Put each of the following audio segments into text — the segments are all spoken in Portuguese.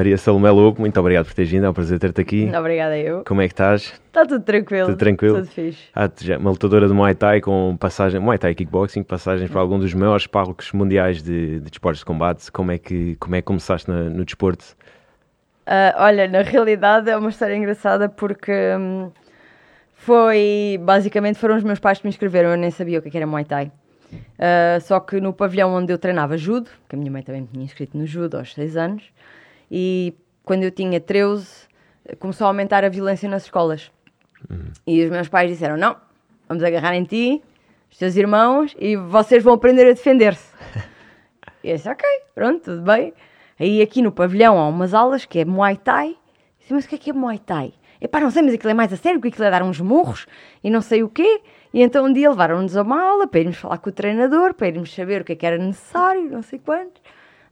Maria Salomé Lobo, muito obrigado por teres vindo, é um prazer ter-te aqui. Obrigada eu. Como é que estás? Está tudo tranquilo. Tudo tranquilo? Tudo fixe. Ah, uma lutadora de Muay Thai com passagem, Muay Thai Kickboxing, passagens para algum dos maiores palcos mundiais de, de desportos de combate. Como é que, como é que começaste na- no desporto? Ah, olha, na realidade é uma história engraçada porque hum, foi. Basicamente foram os meus pais que me inscreveram, eu nem sabia o que é era Muay Thai. Ah, só que no pavilhão onde eu treinava judo, que a minha mãe também me tinha inscrito no judo aos 6 anos, e quando eu tinha 13 começou a aumentar a violência nas escolas. E os meus pais disseram: Não, vamos agarrar em ti, os teus irmãos, e vocês vão aprender a defender-se. E eu disse, ok, pronto, tudo bem. Aí aqui no pavilhão há umas aulas que é Muay Thai. Eu disse, mas o que é que é Muay Thai? Epá, não sei, mas aquilo é mais a sério, porque aquilo é dar uns murros e não sei o quê. E então um dia levaram-nos a uma aula para irmos falar com o treinador, para irmos saber o que é que era necessário, não sei quantos.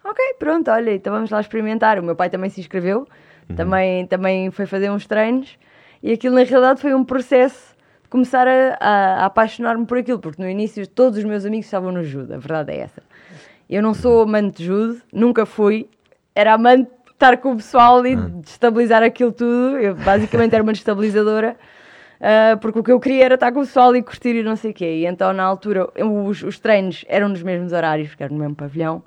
Ok, pronto, olha, então vamos lá experimentar. O meu pai também se inscreveu, também, também foi fazer uns treinos. E aquilo na realidade foi um processo de começar a, a- a apaixonar-me por aquilo, porque no início todos os meus amigos estavam no judo, a verdade é essa. Eu não sou amante de judo, nunca fui. Era amante de estar com o pessoal e destabilizar aquilo tudo. Eu basicamente era uma destabilizadora. ah, porque o que eu queria era estar com o pessoal e curtir e não sei o quê. E então, na altura, os, os treinos eram nos mesmos horários, porque era no mesmo pavilhão.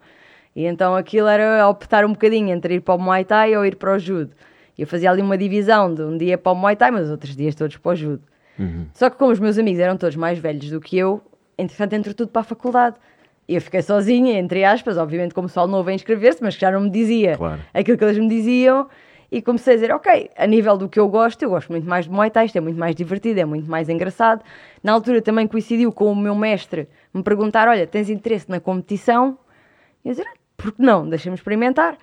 E então aquilo era optar um bocadinho entre ir para o Muay Thai ou ir para o Judo. Eu fazia ali uma divisão de um dia para o Muay Thai, mas os outros dias todos para o Judo. Só que como os meus amigos eram todos mais velhos do que eu, entretanto entrou tudo para a faculdade. E eu fiquei sozinha, entre aspas, obviamente como pessoal novo a inscrever-se, mas que já não me dizia Claro. aquilo que eles me diziam. E comecei a dizer, ok, a nível do que eu gosto, eu gosto muito mais de Muay Thai, isto é muito mais divertido, é muito mais engraçado. Na altura também coincidiu com o meu mestre me perguntar, olha, tens interesse na competição? E eu dizer, "Ah, por que não? Deixa-me experimentar.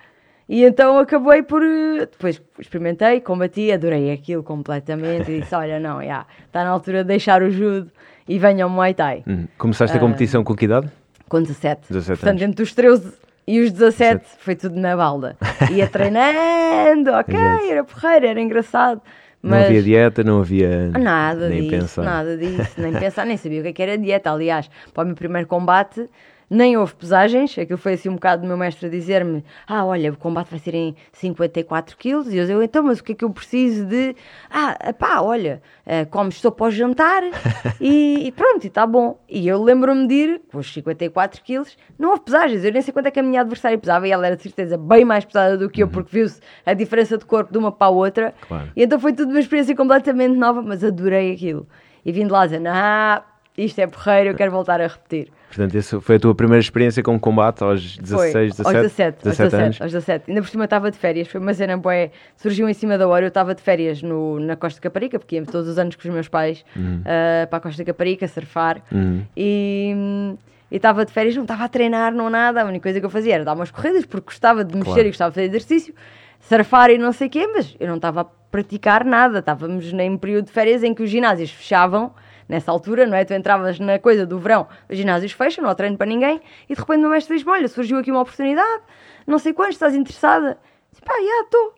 E então acabei por. eh, Depois experimentei, combati, adorei aquilo completamente e disse: Olha, não, já, está na altura de deixar o judo e venha ao Muay Thai. Hum. Começaste Ah. a competição com que idade? Com 17. 17 Portanto, anos. entre os 13 e os 17 foi tudo na balda. Ia treinando, ok, era porreiro, era engraçado. Não Mas havia dieta, não havia Nada nem disso, pensar. nada disso, nem pensar, nem sabia o que, é que era dieta. Aliás, para o meu primeiro combate, nem houve pesagens. Aquilo foi assim um bocado do meu mestre a dizer-me: Ah, olha, o combate vai ser em 54 quilos. E eu Então, mas o que é que eu preciso de. Ah, pá, olha, eh, comes sopa ao jantar e, e pronto, e está bom. E eu lembro-me de ir com os 54 quilos, não houve pesagens. Eu nem sei quanto é que a minha adversária pesava e ela era de certeza bem mais pesada do que eu, porque viu-se a diferença de corpo de uma para a outra. Claro. E então foi tudo uma experiência completamente nova, mas adorei aquilo. E vim de lá dizer, ah, isto é porreiro, eu quero voltar a repetir. Portanto, essa foi a tua primeira experiência com combate aos 16, foi, 17, aos 17, aos 17 anos? aos 17. Ainda por cima estava de férias, foi uma cena boa, surgiu em cima da hora, eu estava de férias no, na Costa Caparica, porque ia todos os anos com os meus pais ah, para a Costa Caparica, surfar, Uhum. e... estava de férias, não estava a treinar, não nada. A única coisa que eu fazia era dar umas corridas, porque gostava de mexer Claro. e gostava de fazer exercício, surfar e não sei o quê, mas eu não estava a praticar nada. Estávamos em período de férias em que os ginásios fechavam, nessa altura, não é? Tu entravas na coisa do verão, os ginásios fecham, não há treino para ninguém, e de repente o meu mestre diz-me: Olha, surgiu aqui uma oportunidade, não sei quantos, estás interessada? Disse, pá, já estou.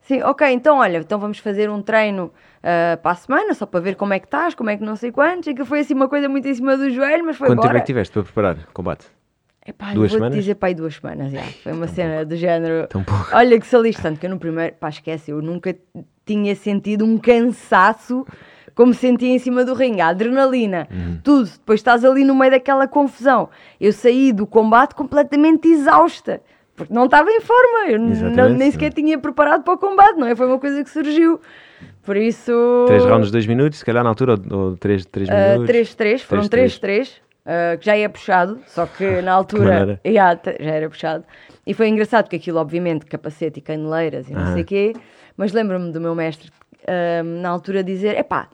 Sim, ok, então olha, então vamos fazer um treino ah, para a semana, só para ver como é que estás, como é que não sei quantos. E que foi assim uma coisa muito em cima do joelho, mas foi Quanto tempo é que tiveste para preparar o combate? Epá, Duas vou-te semanas? dizer aí duas semanas, já. Foi uma cena do género. Tão pouco. Olha que saliste tanto que eu no primeiro, pá, esquece, eu nunca tinha sentido um cansaço como senti em cima do ringue, a adrenalina, Uhum. tudo. Depois estás ali no meio daquela confusão. Eu saí do combate completamente exausta, porque não estava em forma, eu não- nem sequer tinha preparado para o combate, não é? Foi uma coisa que surgiu. Por isso. 3 rounds de 2 minutos, se calhar na altura, ou 3 3 Uh, minutos? 3-3, foram 3-3. 3-3, uh, que já ia puxado, só que na altura já, te- já era puxado. E foi engraçado porque aquilo, obviamente, capacete e caneleiras e não sei o quê, mas lembro-me do meu mestre uh, na altura dizer: epá,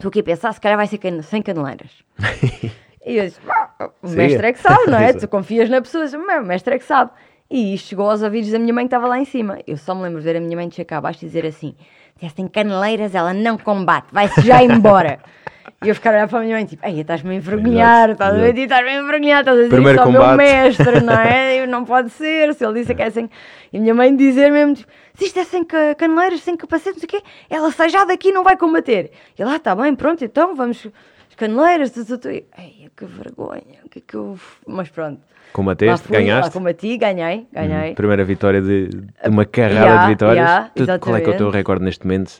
estou aqui a pensar, se calhar vai ser cane- sem caneleiras. e eu disse: "Ah, o mestre é que sabe, não é? Tu confias na pessoa, o mestre é que sabe. E isto chegou aos ouvidos da minha mãe que estava lá em cima. Eu só me lembro de ver a minha mãe descer cá abaixo e dizer assim: se tem caneleiras, ela não combate, vai-se já embora. E eu ficar a olhar para a minha mãe, tipo, ei, estás-me a envergonhar, estás a ver? Estás-me a envergonhar, estás a dizer Primeiro isso ao meu mestre, não é? Eu não pode ser, se ele disse que é sem... E a minha mãe dizer mesmo, tipo, se isto é sem ca- caneleiras, sem capacete, não sei o quê, ela sai já daqui e não vai combater. E lá, está bem, pronto, então vamos... As caneleiras, tu, tu, tu. E, Ei, que vergonha, o que é que eu... Mas pronto. Combateste, fui, ganhaste. combati, ganhei, ganhei. Primeira vitória de, de uma carrada Yeah, de vitórias. yeah, Tu- qual é que é o teu recorde neste momento?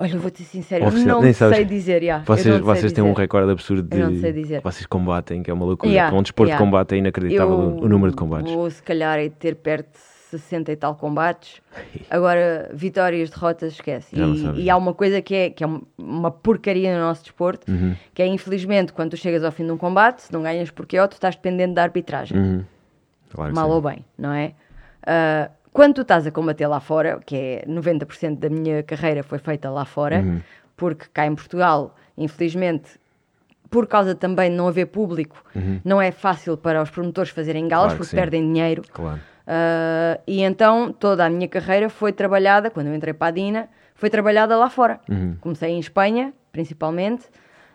Olha, eu vou-te ser sincero, eu não nem sei dizer, eu Vocês, vocês têm um recorde absurdo de. Eu não sei dizer. Vocês combatem, que é uma loucura. Yeah, um desporto yeah. de combate é inacreditável o- o número de combates. Vou, se calhar, é ter perto de 60 e tal combates. Agora, vitórias, derrotas, esquece. E, e há uma coisa que é, que é um- uma porcaria no nosso desporto, Uhum. que é, infelizmente, quando tu chegas ao fim de um combate, se não ganhas porque ó, tu estás dependente da arbitragem. Uhum. Claro mal sim. ou bem, não é? Ah, quando tu estás a combater lá fora, que é 90% da minha carreira foi feita lá fora, Uhum. porque cá em Portugal, infelizmente, por causa também de não haver público, não é fácil para os promotores fazerem galas Uhum. Claro que porque sim. perdem dinheiro. Claro. Ah, e então toda a minha carreira foi trabalhada, quando eu entrei para a Dina, foi trabalhada lá fora. Uhum. Comecei em Espanha, principalmente.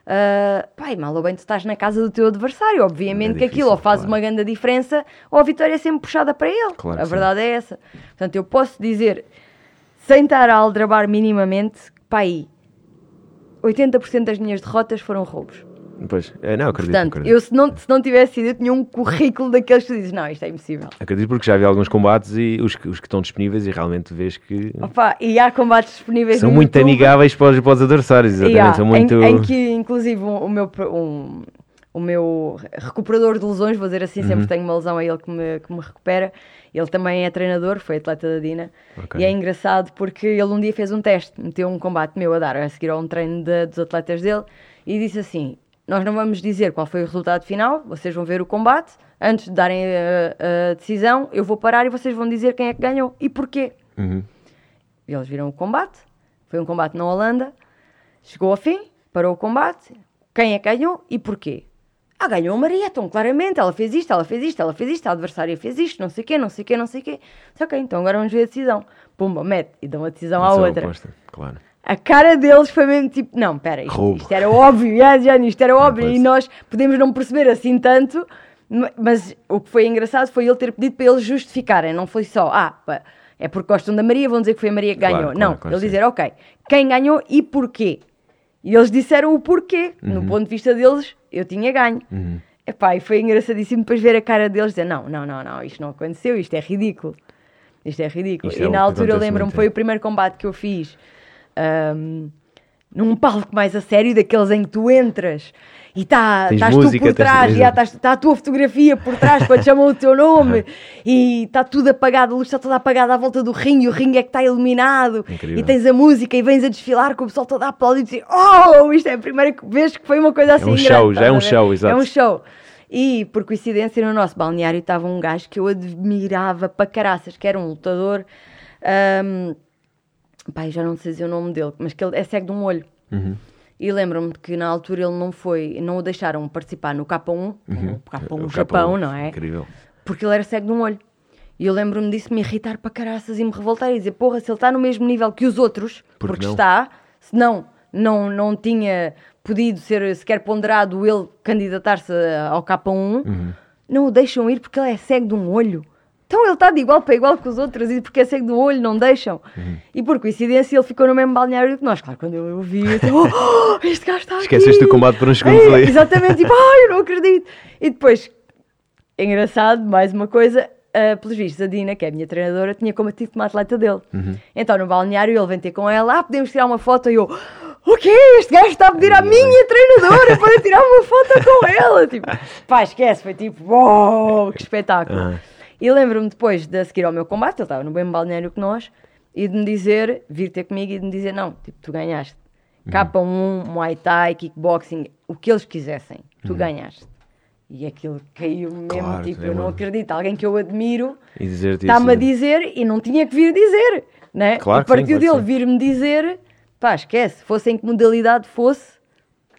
Ah, pai, mal ou bem tu estás na casa do teu adversário, obviamente É que difícil, aquilo ou faz claro. uma grande diferença ou a vitória é sempre puxada para ele. Claro a que sim. verdade é essa. Portanto, eu posso dizer, sem estar a aldrabar minimamente, que pai, 80% das minhas derrotas foram roubos. Pois, é, não, acredito. Portanto, acredito. eu se não, se não tivesse sido, eu tinha um currículo daqueles que tu dizes, não, isto é impossível. Acredito porque já vi alguns combates e os, que- os que estão disponíveis e realmente vês que Opa, e há combates disponíveis são muito YouTube. amigáveis para os, para os adversários, exatamente. Há, são em- muito. em, que, inclusive, um- o, meu, um- o meu recuperador de lesões, vou dizer assim, Uhum. sempre tenho uma lesão, é ele que me, que me recupera. Ele também é treinador, foi atleta da Dina. Ok. E é engraçado porque ele um dia fez um teste, meteu um combate meu a dar, a seguir a um treino de- dos atletas dele, e disse assim: Nós não vamos dizer qual foi o resultado final, vocês vão ver o combate. Antes de darem a, a decisão, eu vou parar e vocês vão dizer quem é que ganhou e porquê. Uhum. Eles viram o combate, foi um combate na Holanda, chegou ao fim, parou o combate, quem é que ganhou e porquê? Ah, ganhou a Maria, então claramente, ela fez isto, ela fez isto, ela fez isto, a adversária fez isto, não sei o quê, não sei o quê, não sei o quê. Ok, então agora vamos ver a decisão. Pumba, mete e dão a decisão à outra. oposta, Claro. A cara deles foi mesmo tipo, não, pera, isto, isto era óbvio, já, já, isto era óbvio, e nós podemos não perceber assim tanto, ma- mas o que foi engraçado foi ele ter pedido para eles justificarem, não foi só, ah, é porque gostam da Maria, vão dizer que foi a Maria que Claro, ganhou. claro, não, claro, ele sim. dizer, ok, quem ganhou e porquê? E eles disseram o porquê, Uhum. no ponto de vista deles, eu tinha ganho. Epá, e foi engraçadíssimo depois ver a cara deles dizer, não, não, não, não, isto não aconteceu, isto é ridículo. Isto é ridículo. Isto e é na altura eu lembro-me, foi é. o primeiro combate que eu fiz ahm, num palco mais a sério, daqueles em que tu entras e tá, estás música, tu por trás, e está a tua fotografia por trás quando chamam o teu nome e está tudo apagado, a luz está toda apagada à volta do ringue, e o ringue é que está iluminado Incrível. e tens a música e vens a desfilar com o pessoal todo a aplaudir e dizer Oh, isto é a primeira vez que foi uma coisa assim um grande", show, já é um show, exato. É um show. E, por coincidência, no nosso balneário estava um gajo que eu admirava para caraças, que era um lutador. ahm, pai, já não sei dizer o nome dele, mas que ele é cego de um olho. Uhum. E lembro-me que na altura ele não foi, não o deixaram participar no K1, o K1 O Japão, Capão, não é? Incrível. Porque ele era cego de um olho. E eu lembro-me disso me irritar para caraças e me revoltar e dizer, porra, se ele está no mesmo nível que os outros, Por que porque não? está, se não, não, não tinha podido ser sequer ponderado ele candidatar-se ao K1, Uhum. não o deixam ir porque ele é cego de um olho. Então ele está de igual para igual com os outros e porque é cego um olho não deixam. Uhum. E por coincidência ele ficou no mesmo balneário que nós. Claro, quando eu o vi, eu oh, oh, este gajo está. Esqueceste o combate por uns segundos É, ali. Exatamente, tipo, ai, eu não acredito. E depois, engraçado, mais uma coisa, uh, pelos vistos, a Dina, que é a minha treinadora, tinha combatido com uma atleta dele. Uhum. Então, no balneário, ele vem ter com ela, ah, podemos tirar uma foto, e eu, o quê? Este gajo está a pedir à minha treinadora para tirar uma foto com ela. Tipo, pá, esquece, foi tipo, uau, que espetáculo. Ah. E lembro-me depois de seguir ao meu combate, ele estava no mesmo balneário que nós, e de me dizer, vir ter comigo e de me dizer, não, tipo, tu ganhaste. K1, Muay Thai, kickboxing, o que eles quisessem, tu ganhaste. E aquilo caiu mesmo, Claro, tipo, é eu não acredito. Alguém que eu admiro está-me a dizer e não tinha que vir dizer, né? Claro e sim, partiu claro dele sim. vir-me dizer, pá, esquece, fosse em que modalidade fosse,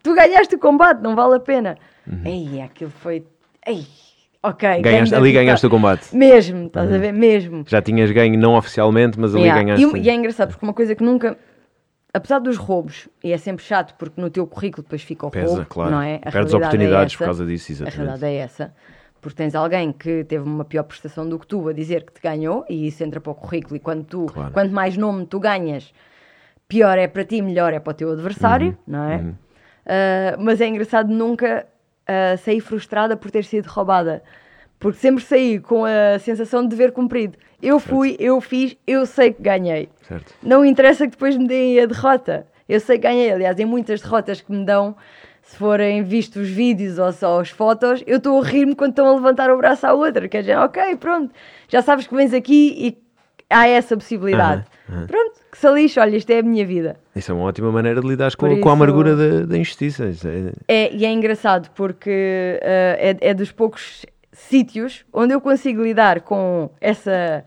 tu ganhaste o combate, não vale a pena. Uhum. Ei, aquilo foi, ei, ok. Ganho ali da ganhaste o combate. Mesmo, estás a ver? Mesmo. Já tinhas ganho, não oficialmente, mas ali Yeah. ganhaste. E, e é engraçado porque uma coisa que nunca. Apesar dos roubos, e é sempre chato porque no teu currículo depois fica o Pesa, roubo, claro. não é? A Perdes oportunidades é por essa. causa disso, A exatamente. realidade é essa. Porque tens alguém que teve uma pior prestação do que tu a dizer que te ganhou, e isso entra para o currículo, e quando tu, Claro. quanto mais nome tu ganhas, pior é para ti, melhor é para o teu adversário, Uhum, não é? Ah, mas é engraçado nunca ah, sair frustrada por ter sido roubada. Porque sempre saí com a sensação de dever cumprido. Eu fui, eu fiz, eu sei que ganhei. Certo. Não interessa que depois me deem a derrota. Eu sei que ganhei. Aliás, em muitas derrotas que me dão, se forem vistos os vídeos ou só as fotos, eu estou a rir-me quando estão a levantar o braço à outra. Quer dizer, ok, pronto, já sabes que vens aqui e há essa possibilidade. Pronto, que se lixe, olha, isto é a minha vida. Isso é uma ótima maneira de lidar com, Por com a isso- amargura da, da injustiça. Isso é- É, e é engraçado porque eh, é, é dos poucos sítios onde eu consigo lidar com essa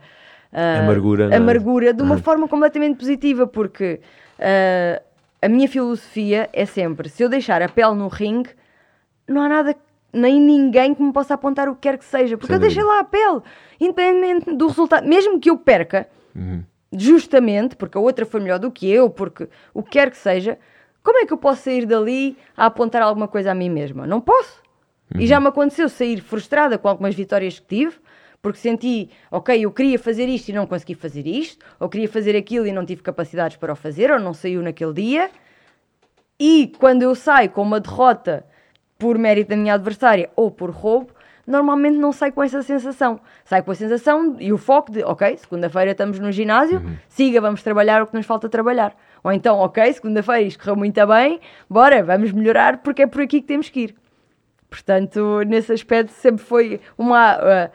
ah, Amargura, é? amargura de uma forma completamente positiva, porque ah, a minha filosofia é sempre: se eu deixar a pele no ringue, não há nada, nem ninguém que me possa apontar o que quer que seja, porque Sem eu deixei dúvida. lá a pele, independentemente do resultado, mesmo que eu perca, Uhum. Justamente porque a outra foi melhor do que eu, porque o que quer que seja, como é que eu posso sair dali a apontar alguma coisa a mim mesma? Não posso. E já me aconteceu sair frustrada com algumas vitórias que tive, porque senti, ok, eu queria fazer isto e não consegui fazer isto, ou queria fazer aquilo e não tive capacidades para o fazer, ou não saiu naquele dia. E quando eu saio com uma derrota por mérito da minha adversária ou por roubo, normalmente não saio com essa sensação. Saio com a sensação e o foco de, ok, segunda-feira estamos no ginásio, siga, vamos trabalhar o que nos falta trabalhar. Ou então, ok, segunda-feira isto correu muito bem, bora, vamos melhorar porque é por aqui que temos que ir. Portanto, nesse aspecto sempre foi uma, ah,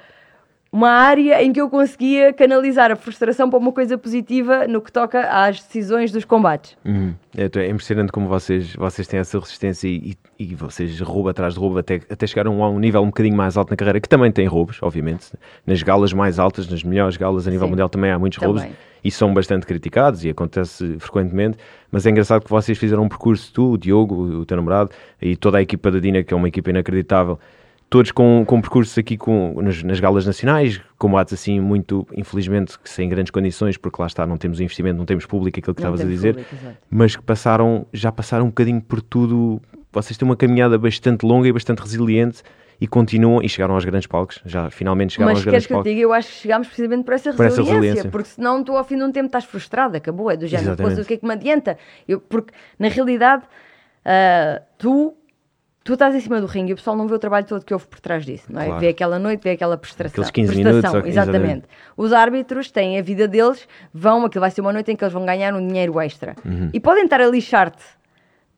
uma área em que eu conseguia canalizar a frustração para uma coisa positiva no que toca às decisões dos combates. Uhum. É, é impressionante como vocês, vocês têm essa resistência e, e vocês roubo atrás de roubo até, até chegaram a um nível um bocadinho mais alto na carreira, que também tem roubos, obviamente. Nas galas mais altas, nas melhores galas a nível Sim. mundial também há muitos roubos e são bastante criticados e acontece frequentemente, mas é engraçado que vocês fizeram um percurso, tu, o Diogo, o, o teu namorado e toda a equipa da Dina, que é uma equipa inacreditável, todos com, com percursos aqui com, nas, nas galas nacionais, combates assim muito, infelizmente, que sem grandes condições, porque lá está, não temos investimento, não temos público, aquilo que Não estavas a dizer, público, mas que passaram, já passaram um bocadinho por tudo. Vocês têm uma caminhada bastante longa e bastante resiliente e continuam e chegaram aos grandes palcos. Já finalmente chegaram Mas aos queres grandes que eu te palcos. diga? Eu acho que chegámos precisamente por essa Por essa resiliência. resiliência. Porque senão tu ao fim de um tempo estás frustrado, acabou. É do género. "Poxa, o que é que me adianta? Eu, porque na realidade ah, tu, tu estás em cima do ringue e o pessoal não vê o trabalho todo que houve por trás disso. Não é? Claro. Vê aquela noite, vê aquela prestação. Aqueles 15 prestação, minutos, exatamente. exatamente. Os árbitros têm a vida deles, vão, aquilo vai ser uma noite em que eles vão ganhar um dinheiro extra. Uhum. E podem estar a lixar-te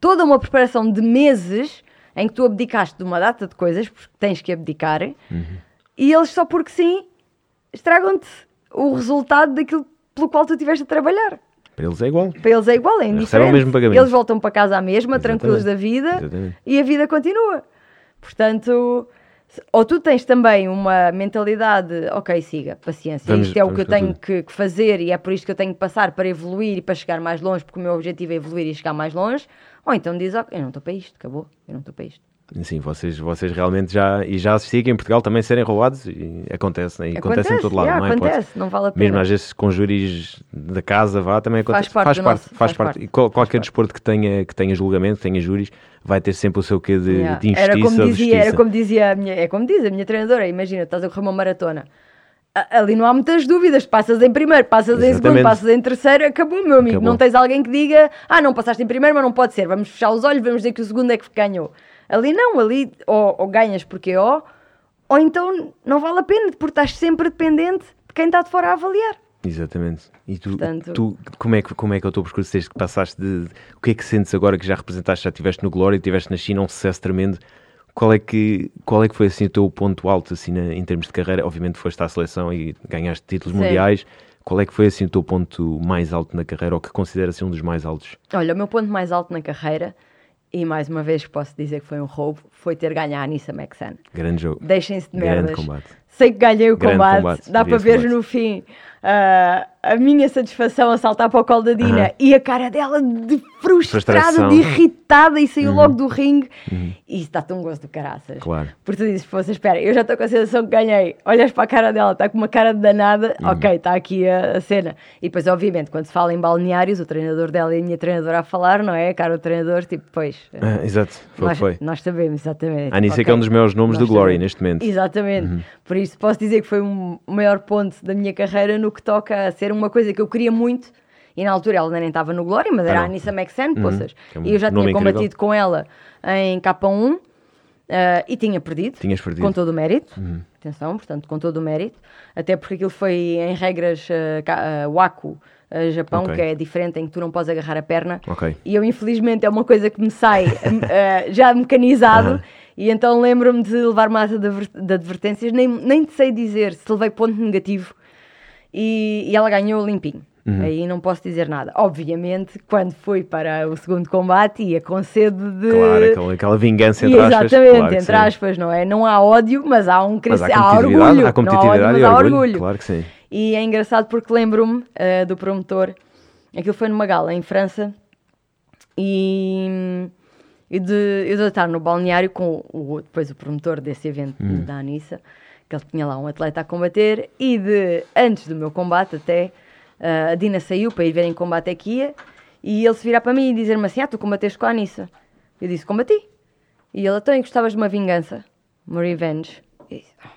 toda uma preparação de meses em que tu abdicaste de uma data de coisas, porque tens que abdicar, e eles só porque sim estragam-te o resultado daquilo pelo qual tu estiveste a trabalhar. Para eles é igual. Para eles é igual, é Recebem o indiferente. mesmo pagamento. Eles voltam para casa à mesma, Exatamente. tranquilos da vida, Exatamente. e a vida continua. Portanto, ou tu tens também uma mentalidade, ok, siga, paciência, Vamos- isto é o que eu tenho que, que fazer e é por isto que eu tenho que passar para evoluir e para chegar mais longe, porque o meu objetivo é evoluir e chegar mais longe, ou então diz, ok, eu não estou para isto, acabou, eu não estou para isto. Sim, vocês, vocês realmente já. E já assisti aqui em Portugal também serem roubados e acontece, né? E acontece, em todo lado, yeah, não é? Pode- acontece, não vale a pena. Mesmo às vezes com júris da casa vá, também acontece. parte do parte, nosso- faz faz parte. parte. Qual- qualquer parte. desporto que tenha, que tenha julgamento, que tenha júris, vai ter sempre o seu quê de, Yeah. de injustiça era como dizia, era como dizia a minha, é como diz a minha treinadora, imagina, estás a correr uma maratona. Ali não há muitas dúvidas, passas em primeiro, passas em segundo, Exatamente. passas em terceiro, acabou, meu amigo. Acabou. Não tens alguém que diga, ah, não passaste em primeiro, mas não pode ser, vamos fechar os olhos, vamos dizer que o segundo é que ganhou. Ali não, ali ou, ou ganhas porque ó, ou então não vale a pena, porque estás sempre dependente de quem está de fora a avaliar. Exatamente. E tu, Portanto- tu como, é que, como é que é o teu percurso desde que passaste de. O que é que sentes agora que já representaste, já estiveste no Glória, estiveste na China, um sucesso tremendo? Qual é que, qual é que foi assim o teu ponto alto assim, na- em termos de carreira? Obviamente foste à seleção e ganhaste títulos Sim. mundiais. Qual é que foi assim o teu ponto mais alto na carreira ou que consideras assim, um dos mais altos? Olha, o meu ponto mais alto na carreira, e mais uma vez posso dizer que foi um roubo, foi ter ganho a Anissa Mexan. Grande jogo. Deixem-se de Grande merdas. combate. sei que ganhei o combate, combate, dá para ver combate. no fim ah, a minha satisfação a saltar para o colo da Dina Aham. e a cara dela de frustrada, Frustração. de irritada e saiu logo do ringue. E isso dá-te um gosto do caraças. Claro. Porque tu dizes, poxa, espera, eu já estou com a sensação que ganhei. Olhas para a cara dela, está com uma cara de danada, Uhum. ok, está aqui a, a cena. E depois, obviamente, quando se fala em balneários, o treinador dela e a minha treinadora a falar, não é? A cara do treinador, tipo, pois. Ah, exato, foi o nós, foi. nós sabemos, exatamente. A Anícia Ok, que é um dos maiores nomes nós do Glory neste momento. Uhum. Exatamente. Por isso posso dizer que foi um o maior ponto da minha carreira no que toca a ser uma coisa que eu queria muito. E na altura ela nem estava no Glory, mas era Ah, a. Anissa Maxen, poças. Que é um E eu já tinha incrível. combatido com ela em K1 ah, e tinha perdido. Tinhas perdido. Uhum. Com todo o mérito. Atenção, portanto, com todo o mérito. Até porque aquilo foi em regras ah, K- ah, Ah, Japão, Ok. que é diferente, em que tu não podes agarrar a perna. Ok. E eu, infelizmente, é uma coisa que me sai eh, já mecanizado. E então lembro-me de levar massa de, adver- de advertências, nem, nem te sei dizer se levei ponto negativo. E, e ela ganhou limpinho. Uhum. Aí não posso dizer nada. Obviamente, quando fui para o segundo combate, ia com sede de. Claro, aquela, aquela vingança entre aspas. exatamente, claro que entre sim. aspas, não é? Não há ódio, mas há um crescimento. há Há, orgulho. há competitividade há ódio, mas há orgulho. orgulho. Claro que sim. E é engraçado porque lembro-me eh, do promotor, aquilo foi numa gala em França, e, e de eu estar no balneário com o, depois o promotor desse evento Hum. da Anissa, que ele tinha lá um atleta a combater, e de antes do meu combate até, eh, a Dina saiu para ir ver em combate aqui ia, e ele se virar para mim e dizer-me assim: Ah, tu combateste com a Anissa. Eu disse: Combati. E ele, então, e gostavas de uma vingança? Uma revenge? E disse, "Ah,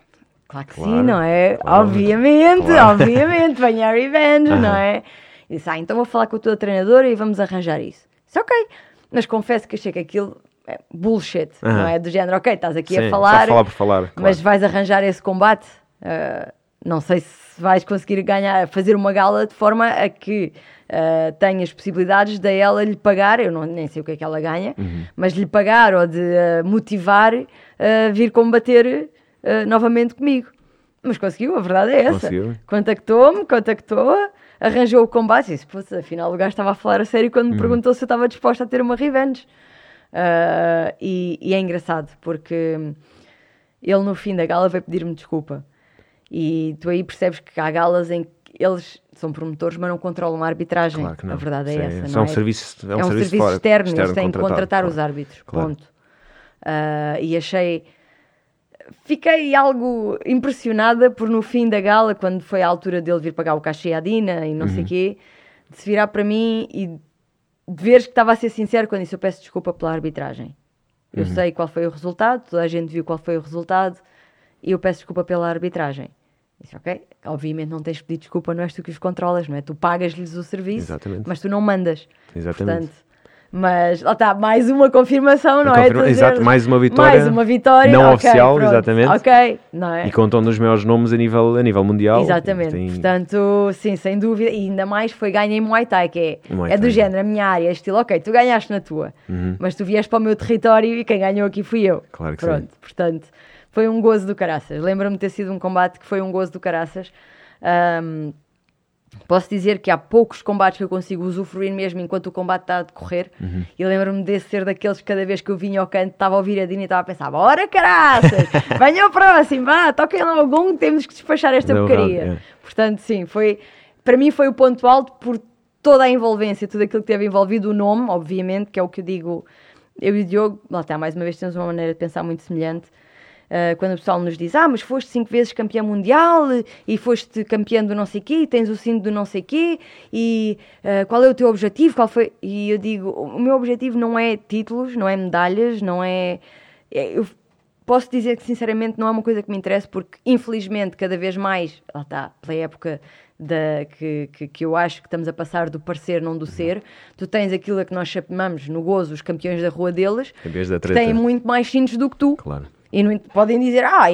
Claro que sim, Claro, não é? claro. Obviamente, Claro. obviamente, venha a revenge, não Aham. é? E disse, ah, então vou falar com a tua treinadora e vamos arranjar isso. Disse, ok. Mas confesso que achei que aquilo é bullshit, Aham. não é? Do género, ok, estás aqui Sim, a falar, falar por falar, mas vais arranjar esse combate. Ah, não sei se vais conseguir ganhar, fazer uma gala de forma a que ah, tenhas possibilidades de ela lhe pagar, eu não, nem sei o que é que ela ganha, Uhum. mas lhe pagar ou de ah, motivar a vir combater ah, novamente comigo. Mas conseguiu, a verdade é essa. Contactou-me, contactou, arranjou o combate e disse, "Putz, afinal o gajo estava a falar a sério quando Uhum. me perguntou se eu estava disposta a ter uma revenge. Ah, e, e é engraçado porque ele no fim da gala veio pedir-me desculpa. E tu aí percebes que há galas em que eles são promotores, mas não controlam a arbitragem. Claro. A verdade é Sim, essa. é não um é? serviço- é um é um serviço serviço externo, externo eles têm que contratar claro. os árbitros. Claro. Ponto. Ah, e achei. Fiquei algo impressionada por no fim da gala, quando foi a altura dele vir pagar o cachê à Dina e não Uhum. sei o quê, de se virar para mim e de veres que estava a ser sincero quando disse eu peço desculpa pela arbitragem. Eu Uhum. sei qual foi o resultado, toda a gente viu qual foi o resultado e eu peço desculpa pela arbitragem. Disse, ok, obviamente não tens pedir desculpa, não és tu que os controlas, não é? Tu pagas-lhes o serviço, Exatamente. mas tu não mandas. Exatamente. Portanto, mas lá está, mais uma confirmação, não é? confirma- Tu exato, mais uma vitória Mais uma vitória, não ok, oficial, pronto, exatamente. Ok, não é? E contam dos maiores nomes a nível, a nível mundial. Exatamente, Tem- portanto, sim, sem dúvida, e ainda mais foi ganha em Muay Thai, que é, Muay é do género, a minha área, é estilo, ok, tu ganhaste na tua, mas tu vieste para o meu território e quem ganhou aqui fui eu. Claro que Pronto, portanto, foi um gozo do caraças. Lembro-me de ter sido um combate que foi um gozo do caraças. Ahm, Posso dizer que há poucos combates que eu consigo usufruir mesmo enquanto o combate está a decorrer. Uhum. E lembro-me desse ser daqueles que cada vez que eu vinha ao canto estava a ouvir a Dina e estava a pensar: bora caraças, venha ao próximo, vá, toquem lá algum, temos que despachar esta Deu porcaria. é. Portanto, sim, foi, para mim foi o ponto alto por toda a envolvência, tudo aquilo que teve envolvido, o nome, obviamente, que é o que eu digo, eu e o Diogo, lá está, mais uma vez temos uma maneira de pensar muito semelhante. Uh, quando o pessoal nos diz, ah, mas foste cinco vezes campeão mundial e foste campeão do não sei quê, e tens o sino do não sei quê, e uh, qual é o teu objetivo? Qual foi? E eu digo, o meu objetivo não é títulos, não é medalhas, não é. é- Eu posso dizer que sinceramente não é uma coisa que me interessa, porque infelizmente cada vez mais, lá está, pela época da, que, que, que eu acho que estamos a passar do parecer, não do ser, tu tens aquilo a que nós chamamos no gozo os campeões da rua deles, que têm muito mais cintos do que tu. Claro. E ent- podem dizer, ah,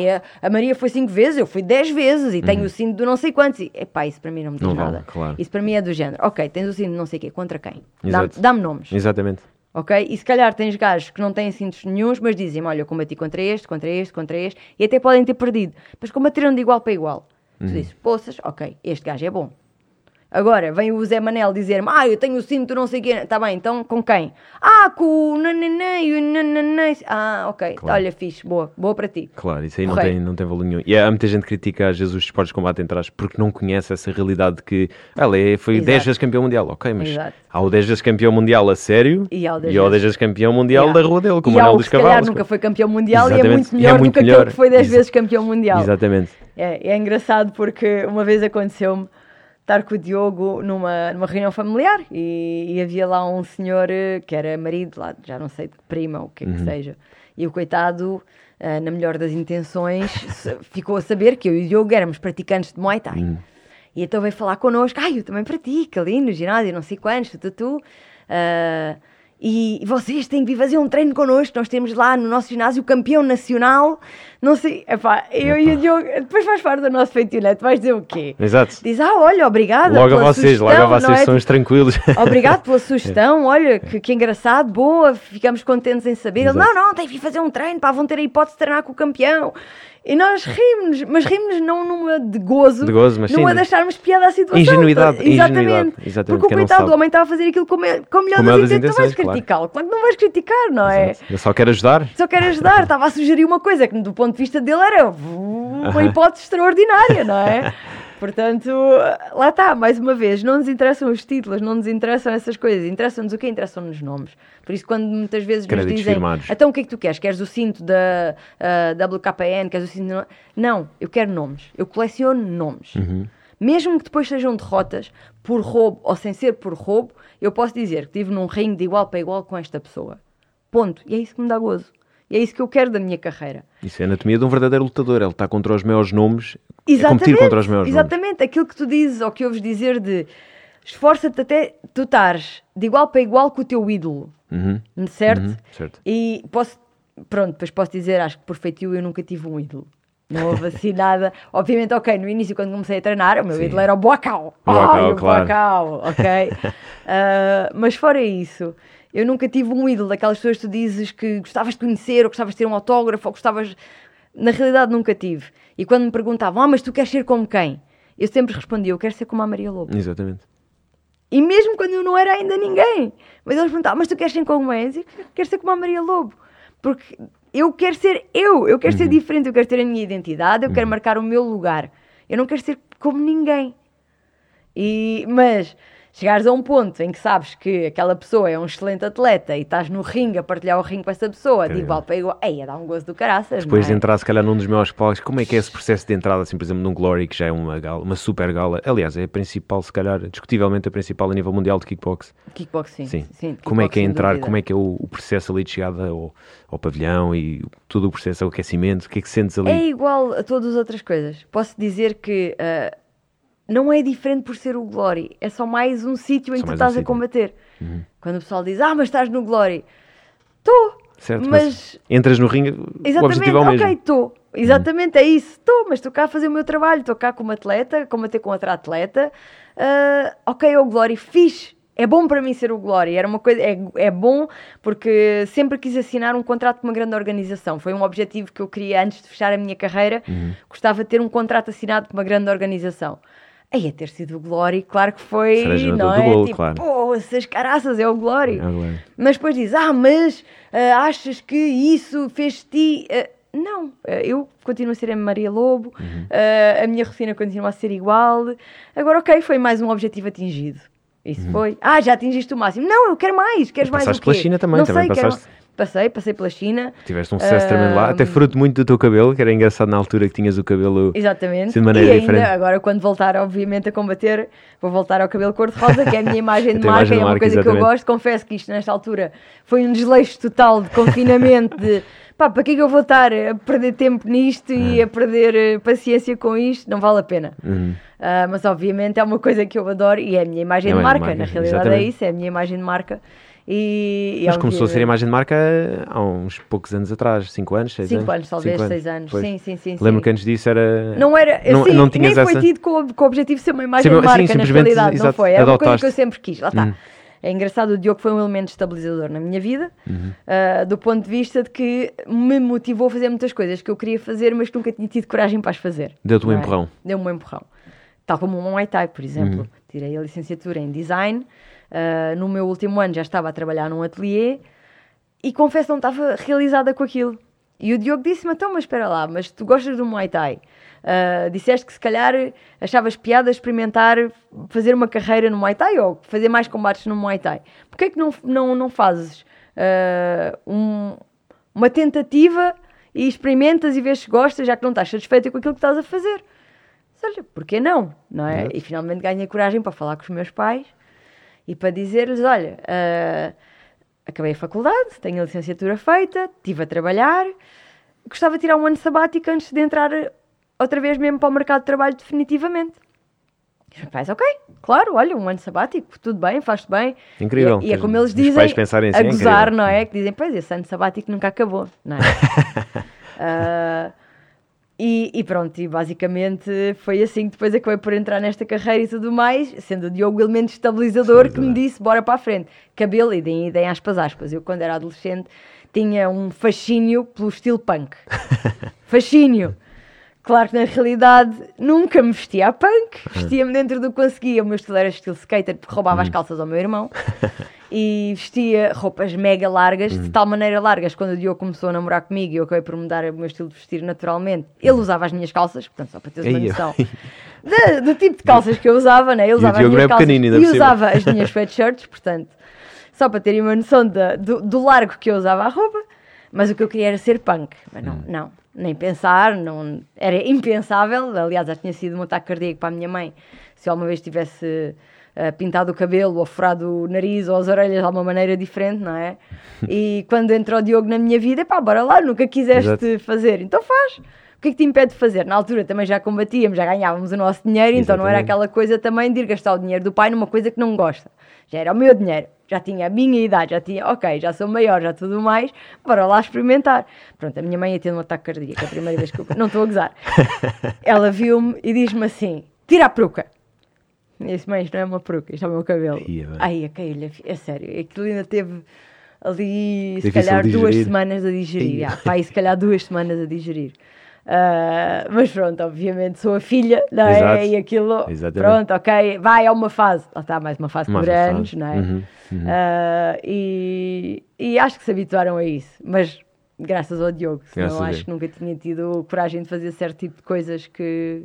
a, Maria foi cinco vezes, eu fui dez vezes e tenho o cinto do não sei quantos. E, epá, isso para mim não me diz Uhum. Não vale, nada. claro. Isso para mim é do género. Ok, tens o cinto de não sei o quê, contra quem? Dá-me dá-me nomes. Exatamente. Ok? E se calhar tens gajos que não têm cintos nenhuns, mas dizem, olha, eu combati contra este, contra este, contra este, e até podem ter perdido. Mas combateram de igual para igual. Tu dizes, poças, ok, este gajo é bom. Agora, vem o Zé Manel dizer-me, ah, eu tenho o cinto não sei o quê. Está bem, então com quem? Ah, com o nananã e o nananã. Ah, ok, Claro. olha, fixe, boa, boa para ti. Claro, isso aí não tem, não tem valor nenhum. E há muita gente que critica às vezes os esportes de combate entre aspas, porque não conhece essa realidade de que ah, ele é- foi Exato. 10 vezes campeão mundial. Ok, mas Exato. há o 10 vezes campeão mundial a sério E há o 10 e há o 10 vezes. vezes campeão mundial Yeah. da rua dele, como o Anel dos Cavalos. nunca foi campeão mundial e é muito é melhor muito do que melhor. aquele que foi 10 Exa- vezes campeão mundial. Exatamente. É, é engraçado porque uma vez aconteceu-me estar com o Diogo numa, numa reunião familiar e, e havia lá um senhor eh, que era marido, lá, já não sei, de prima ou o que é que seja. E o coitado, eh, na melhor das intenções, ficou a saber que eu e o Diogo éramos praticantes de Muay Thai. E então veio falar connosco, ai, eu também pratico ali no ginásio, não sei quantos, tu, tu, tu. Ah, e vocês têm que vir fazer um treino connosco, nós temos lá no nosso ginásio o campeão nacional, não sei, epá, eu e o Diogo, depois faz parte do nosso feitiço, vais dizer o quê? Exato. Diz, ah, olha, obrigada Logo a vocês, logo a sugestão, vocês é? são os tranquilos. Obrigado pela sugestão, olha, que, que engraçado, boa, ficamos contentes em saber. Ele, não, não, tem que vir fazer um treino, pá, vão ter a hipótese de treinar com o campeão. E nós rimos, mas rimos não numa de gozo, De gozo, mas numa sim, de acharmos piada à situação. Ingenuidade, Exatamente. ingenuidade, exatamente, Porque o coitado do homem estava a fazer aquilo com, a- com melhor Com das intenções. Tu vais intenções, claro. criticá-lo? Que não vais criticar, não é? Exato. Eu só quero ajudar. Só quero ajudar, estava a sugerir uma coisa que, do ponto de vista dele, era uma hipótese extraordinária, não é? Portanto, lá está, mais uma vez, não nos interessam os títulos, não nos interessam essas coisas, interessam-nos o quê? Interessam-nos nomes. Por isso, quando muitas vezes nos Créditos dizem, firmados. então o que é que tu queres? Queres o cinto da ah, WKN? Queres o cinto... da-" Não, eu quero nomes, eu coleciono nomes. Uhum. Mesmo que depois sejam derrotas, por roubo ou sem ser por roubo, eu posso dizer que estive num ringue de igual para igual com esta pessoa. Ponto. E é isso que me dá gozo. E é isso que eu quero da minha carreira. Isso é a anatomia de um verdadeiro lutador. Ele está contra os maiores nomes. É competir contra os maiores nomes. exatamente. Aquilo que tu dizes ou que ouves dizer de esforça-te até tu estares de igual para igual com o teu ídolo. Uhum. Certo? Uhum, certo. E posso, pronto, depois posso dizer, acho que por feitio eu nunca tive um ídolo. Não houve assim nada. Obviamente, ok, no início, quando comecei a treinar, o meu Sim. ídolo era o Boacau. Boacau, Ai, o claro. Boacau, ok? Ah, mas fora isso, eu nunca tive um ídolo daquelas pessoas que tu dizes que gostavas de conhecer ou gostavas de ter um autógrafo ou gostavas. Na realidade, nunca tive. E quando me perguntavam, ah, mas tu queres ser como quem? Eu sempre respondia, eu quero ser como a Maria Lobo. Exatamente. E mesmo quando eu não era ainda ninguém. Mas eles perguntavam, mas tu queres ser como és? Eu quero ser como a Maria Lobo. Porque eu quero ser eu, eu quero ser diferente, eu quero ter a minha identidade, eu quero marcar o meu lugar. Eu não quero ser como ninguém. E, mas chegares a um ponto em que sabes que aquela pessoa é um excelente atleta e estás no ringue a partilhar o ringue com essa pessoa, de igual para igual, ei, a dar um gozo do caraças. Depois não de é? entrar, se calhar, num dos maiores palcos, como é que é esse processo de entrada, assim, por exemplo, num Glory, que já é uma, gala, uma super gala? Aliás, é a principal, se calhar, discutivelmente a principal a nível mundial de kickbox. Kickboxing. Sim. sim como é que é entrar, como é que é o, o processo ali de chegada ao, ao pavilhão e todo o processo, o aquecimento, o que é que sentes ali? É igual a todas as outras coisas. Posso dizer que ah, não é diferente por ser o Glory. É só mais um sítio em que tu mais um estás a combater. Quando o pessoal diz, ah, mas estás no Glory. Estou. Mas, Mas, entras no ringue, o objetivo é o mesmo. ok, estou. Exatamente, é isso. Estou, mas estou cá a fazer o meu trabalho. Estou cá como atleta, combater com outra atleta. Ah, ok, é o Glory, fixe. É bom para mim ser o Glory. Era uma coisa, é, é bom porque sempre quis assinar um contrato com uma grande organização. Foi um objetivo que eu queria antes de fechar a minha carreira. Uhum. Gostava de ter um contrato assinado com uma grande organização. Aí a ter sido o Glory, claro que foi, no não é? bolo, tipo, claro. pô, essas caraças é o Glory. É o Glory. Mas depois diz, ah, mas ah, achas que isso fez ti. Ah, não, Ah, eu continuo a ser a Maria Lobo, Uhum. ah, a minha rotina continua a ser igual. Agora, ok, foi mais um objetivo atingido. Isso foi. Ah, já atingiste o máximo. Não, eu quero mais. Queres mais o Uhum. quê? pela China também, Não também sei, quero passaste- mais. Passei, passei pela China. Tiveste um sucesso tremendo lá, até fruto muito do teu cabelo, que era engraçado na altura que tinhas o cabelo Exatamente. de maneira e ainda, diferente. agora, quando voltar, obviamente, a combater, vou voltar ao cabelo cor-de-rosa, que é a minha imagem de marca, imagem é uma marca, coisa que eu exatamente. gosto. Confesso que isto, nesta altura, foi um desleixo total de confinamento, de pá, para que é que eu vou estar a perder tempo nisto e a perder eh, paciência com isto? Não vale a pena. Uhum. Ah, mas, obviamente, é uma coisa que eu adoro e é a minha imagem É de marca. marca, Na realidade, exatamente. é isso, é a minha imagem de marca. E, Mas começou a ser imagem de marca há uns poucos anos atrás, 5 anos, 6 Cinco anos, talvez, Cinco seis anos. Pois. Sim, sim, sim, Lembro sim. que antes disso era. Não era, Não, sim, não tinhas nem foi essa. tido com, o- com o objetivo de ser uma imagem Sim, de sim, marca, na simplesmente, realidade, não exato, foi. Era uma coisa que eu adotaste. sempre quis, lá está. Hum. É engraçado, o Diogo foi um elemento estabilizador na minha vida, Uhum. ah, do ponto de vista de que me motivou a fazer muitas coisas que eu queria fazer, mas que nunca tinha tido coragem para as fazer. Deu-te um não é? empurrão. Deu-me um empurrão. tal como o Muay Thai, por exemplo. Uhum. Tirei a licenciatura em Design, uh, no meu último ano já estava a trabalhar num ateliê e confesso que não estava realizada com aquilo. E o Diogo disse-me, então, mas espera lá, mas tu gostas do Muay Thai? Uh, disseste que se calhar achavas piada experimentar fazer uma carreira no Muay Thai ou fazer mais combates no Muay Thai. Porquê é que não, não, não fazes uh, um, uma tentativa e experimentas e vês se gostas, já que não estás satisfeita com aquilo que estás a fazer? Olha, porquê não? não é? E finalmente ganhei coragem para falar com os meus pais e para dizer-lhes, olha, uh, acabei a faculdade, tenho a licenciatura feita, estive a trabalhar, gostava de tirar um ano sabático antes de entrar outra vez mesmo para o mercado de trabalho definitivamente. E os meus pais, ok, claro, olha, um ano sabático, tudo bem, faz-te bem. Incrível. E, e é como eles dizem, pais pensarem assim, a gozar, é não é? Que dizem, pois, esse ano sabático nunca acabou, não é? uh, e, e, pronto, e basicamente foi assim que depois acabei por entrar nesta carreira e tudo mais, sendo o Diogo o elemento estabilizador que me disse, bora para a frente. Cabelo, e deem, deem aspas, aspas. Eu, quando era adolescente, tinha um fascínio pelo estilo punk. fascínio. Claro que na realidade nunca me vestia a punk, vestia-me dentro do que conseguia. O meu estilo era estilo skater, porque roubava as uhum. calças ao meu irmão. e vestia roupas mega largas, de uhum. tal maneira largas, quando o Diogo começou a namorar comigo e eu acabei por mudar o meu estilo de vestir naturalmente, ele usava as minhas calças, portanto, só para teres uma noção. de, do tipo de calças que eu usava, né? Ele usava as minhas é calças e usava as minhas sweatshirts, portanto, só para terem uma noção de, do, do largo que eu usava a roupa, mas o que eu queria era ser punk, mas não, não. Nem pensar, não, era impensável. Aliás, já tinha sido um ataque cardíaco para a minha mãe se alguma vez tivesse pintado o cabelo ou furado o nariz ou as orelhas de alguma maneira diferente, não é? E quando entrou o Diogo na minha vida, pá, bora lá, nunca quiseste Exato. fazer, então faz. O que é que te impede de fazer? Na altura também já combatíamos, já ganhávamos o nosso dinheiro, Exatamente. então não era aquela coisa também de ir gastar o dinheiro do pai numa coisa que não gosta. Já era o meu dinheiro já tinha a minha idade, já tinha, ok, já sou maior, já tudo mais, para lá experimentar. Pronto, a minha mãe ia ter um ataque cardíaco a primeira vez que eu. Não estou a gozar. Ela viu-me e diz-me assim: tira a peruca. Eu disse, mãe, isto não é uma peruca, isto é o meu cabelo. Aí, a cair-lhe, é sério, aquilo ainda teve ali, se calhar, duas semanas a digerir. Ah, pá, se calhar duas semanas a digerir. Uh, mas pronto, obviamente sou a filha, não é? Exato. E aquilo, Exatamente. pronto, ok, vai, é uma fase, lá está, mais uma fase por anos, não é? Uhum, uhum. Uh, e, e acho que se habituaram a isso, mas graças ao Diogo, senão acho que nunca tinha tido coragem de fazer certo tipo de coisas que.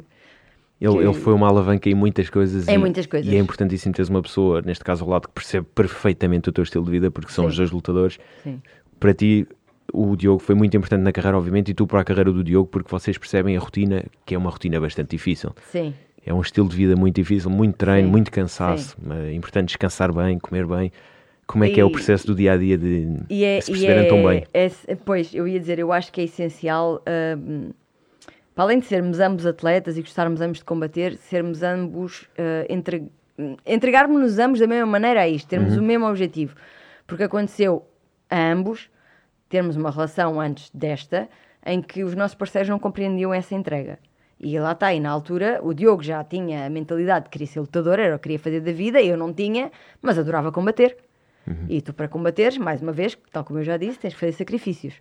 Ele, que... ele foi uma alavanca em muitas coisas. Em e, muitas coisas. E é importantíssimo teres uma pessoa, neste caso ao lado, que percebe perfeitamente o teu estilo de vida, porque são Sim. os dois lutadores. Sim. Para ti, o Diogo foi muito importante na carreira, obviamente, e tu para a carreira do Diogo, porque vocês percebem a rotina, que é uma rotina bastante difícil. Sim. É um estilo de vida muito difícil, muito treino, Sim. muito cansaço. É importante descansar bem, comer bem. Como é e, que é o processo do dia a dia de, é, se perceberem é, tão bem? É, pois, eu ia dizer, eu acho que é essencial, uh, para além de sermos ambos atletas e gostarmos ambos de combater, sermos ambos, uh, entre, entregarmos-nos ambos da mesma maneira a isto, termos uhum. o mesmo objetivo. Porque aconteceu a ambos termos uma relação antes desta em que os nossos parceiros não compreendiam essa entrega. E lá está, e na altura o Diogo já tinha a mentalidade de querer ser lutador, era o que queria fazer da vida, eu não tinha, mas adorava combater. Uhum. E tu, para combateres, mais uma vez, tal como eu já disse, tens que fazer sacrifícios.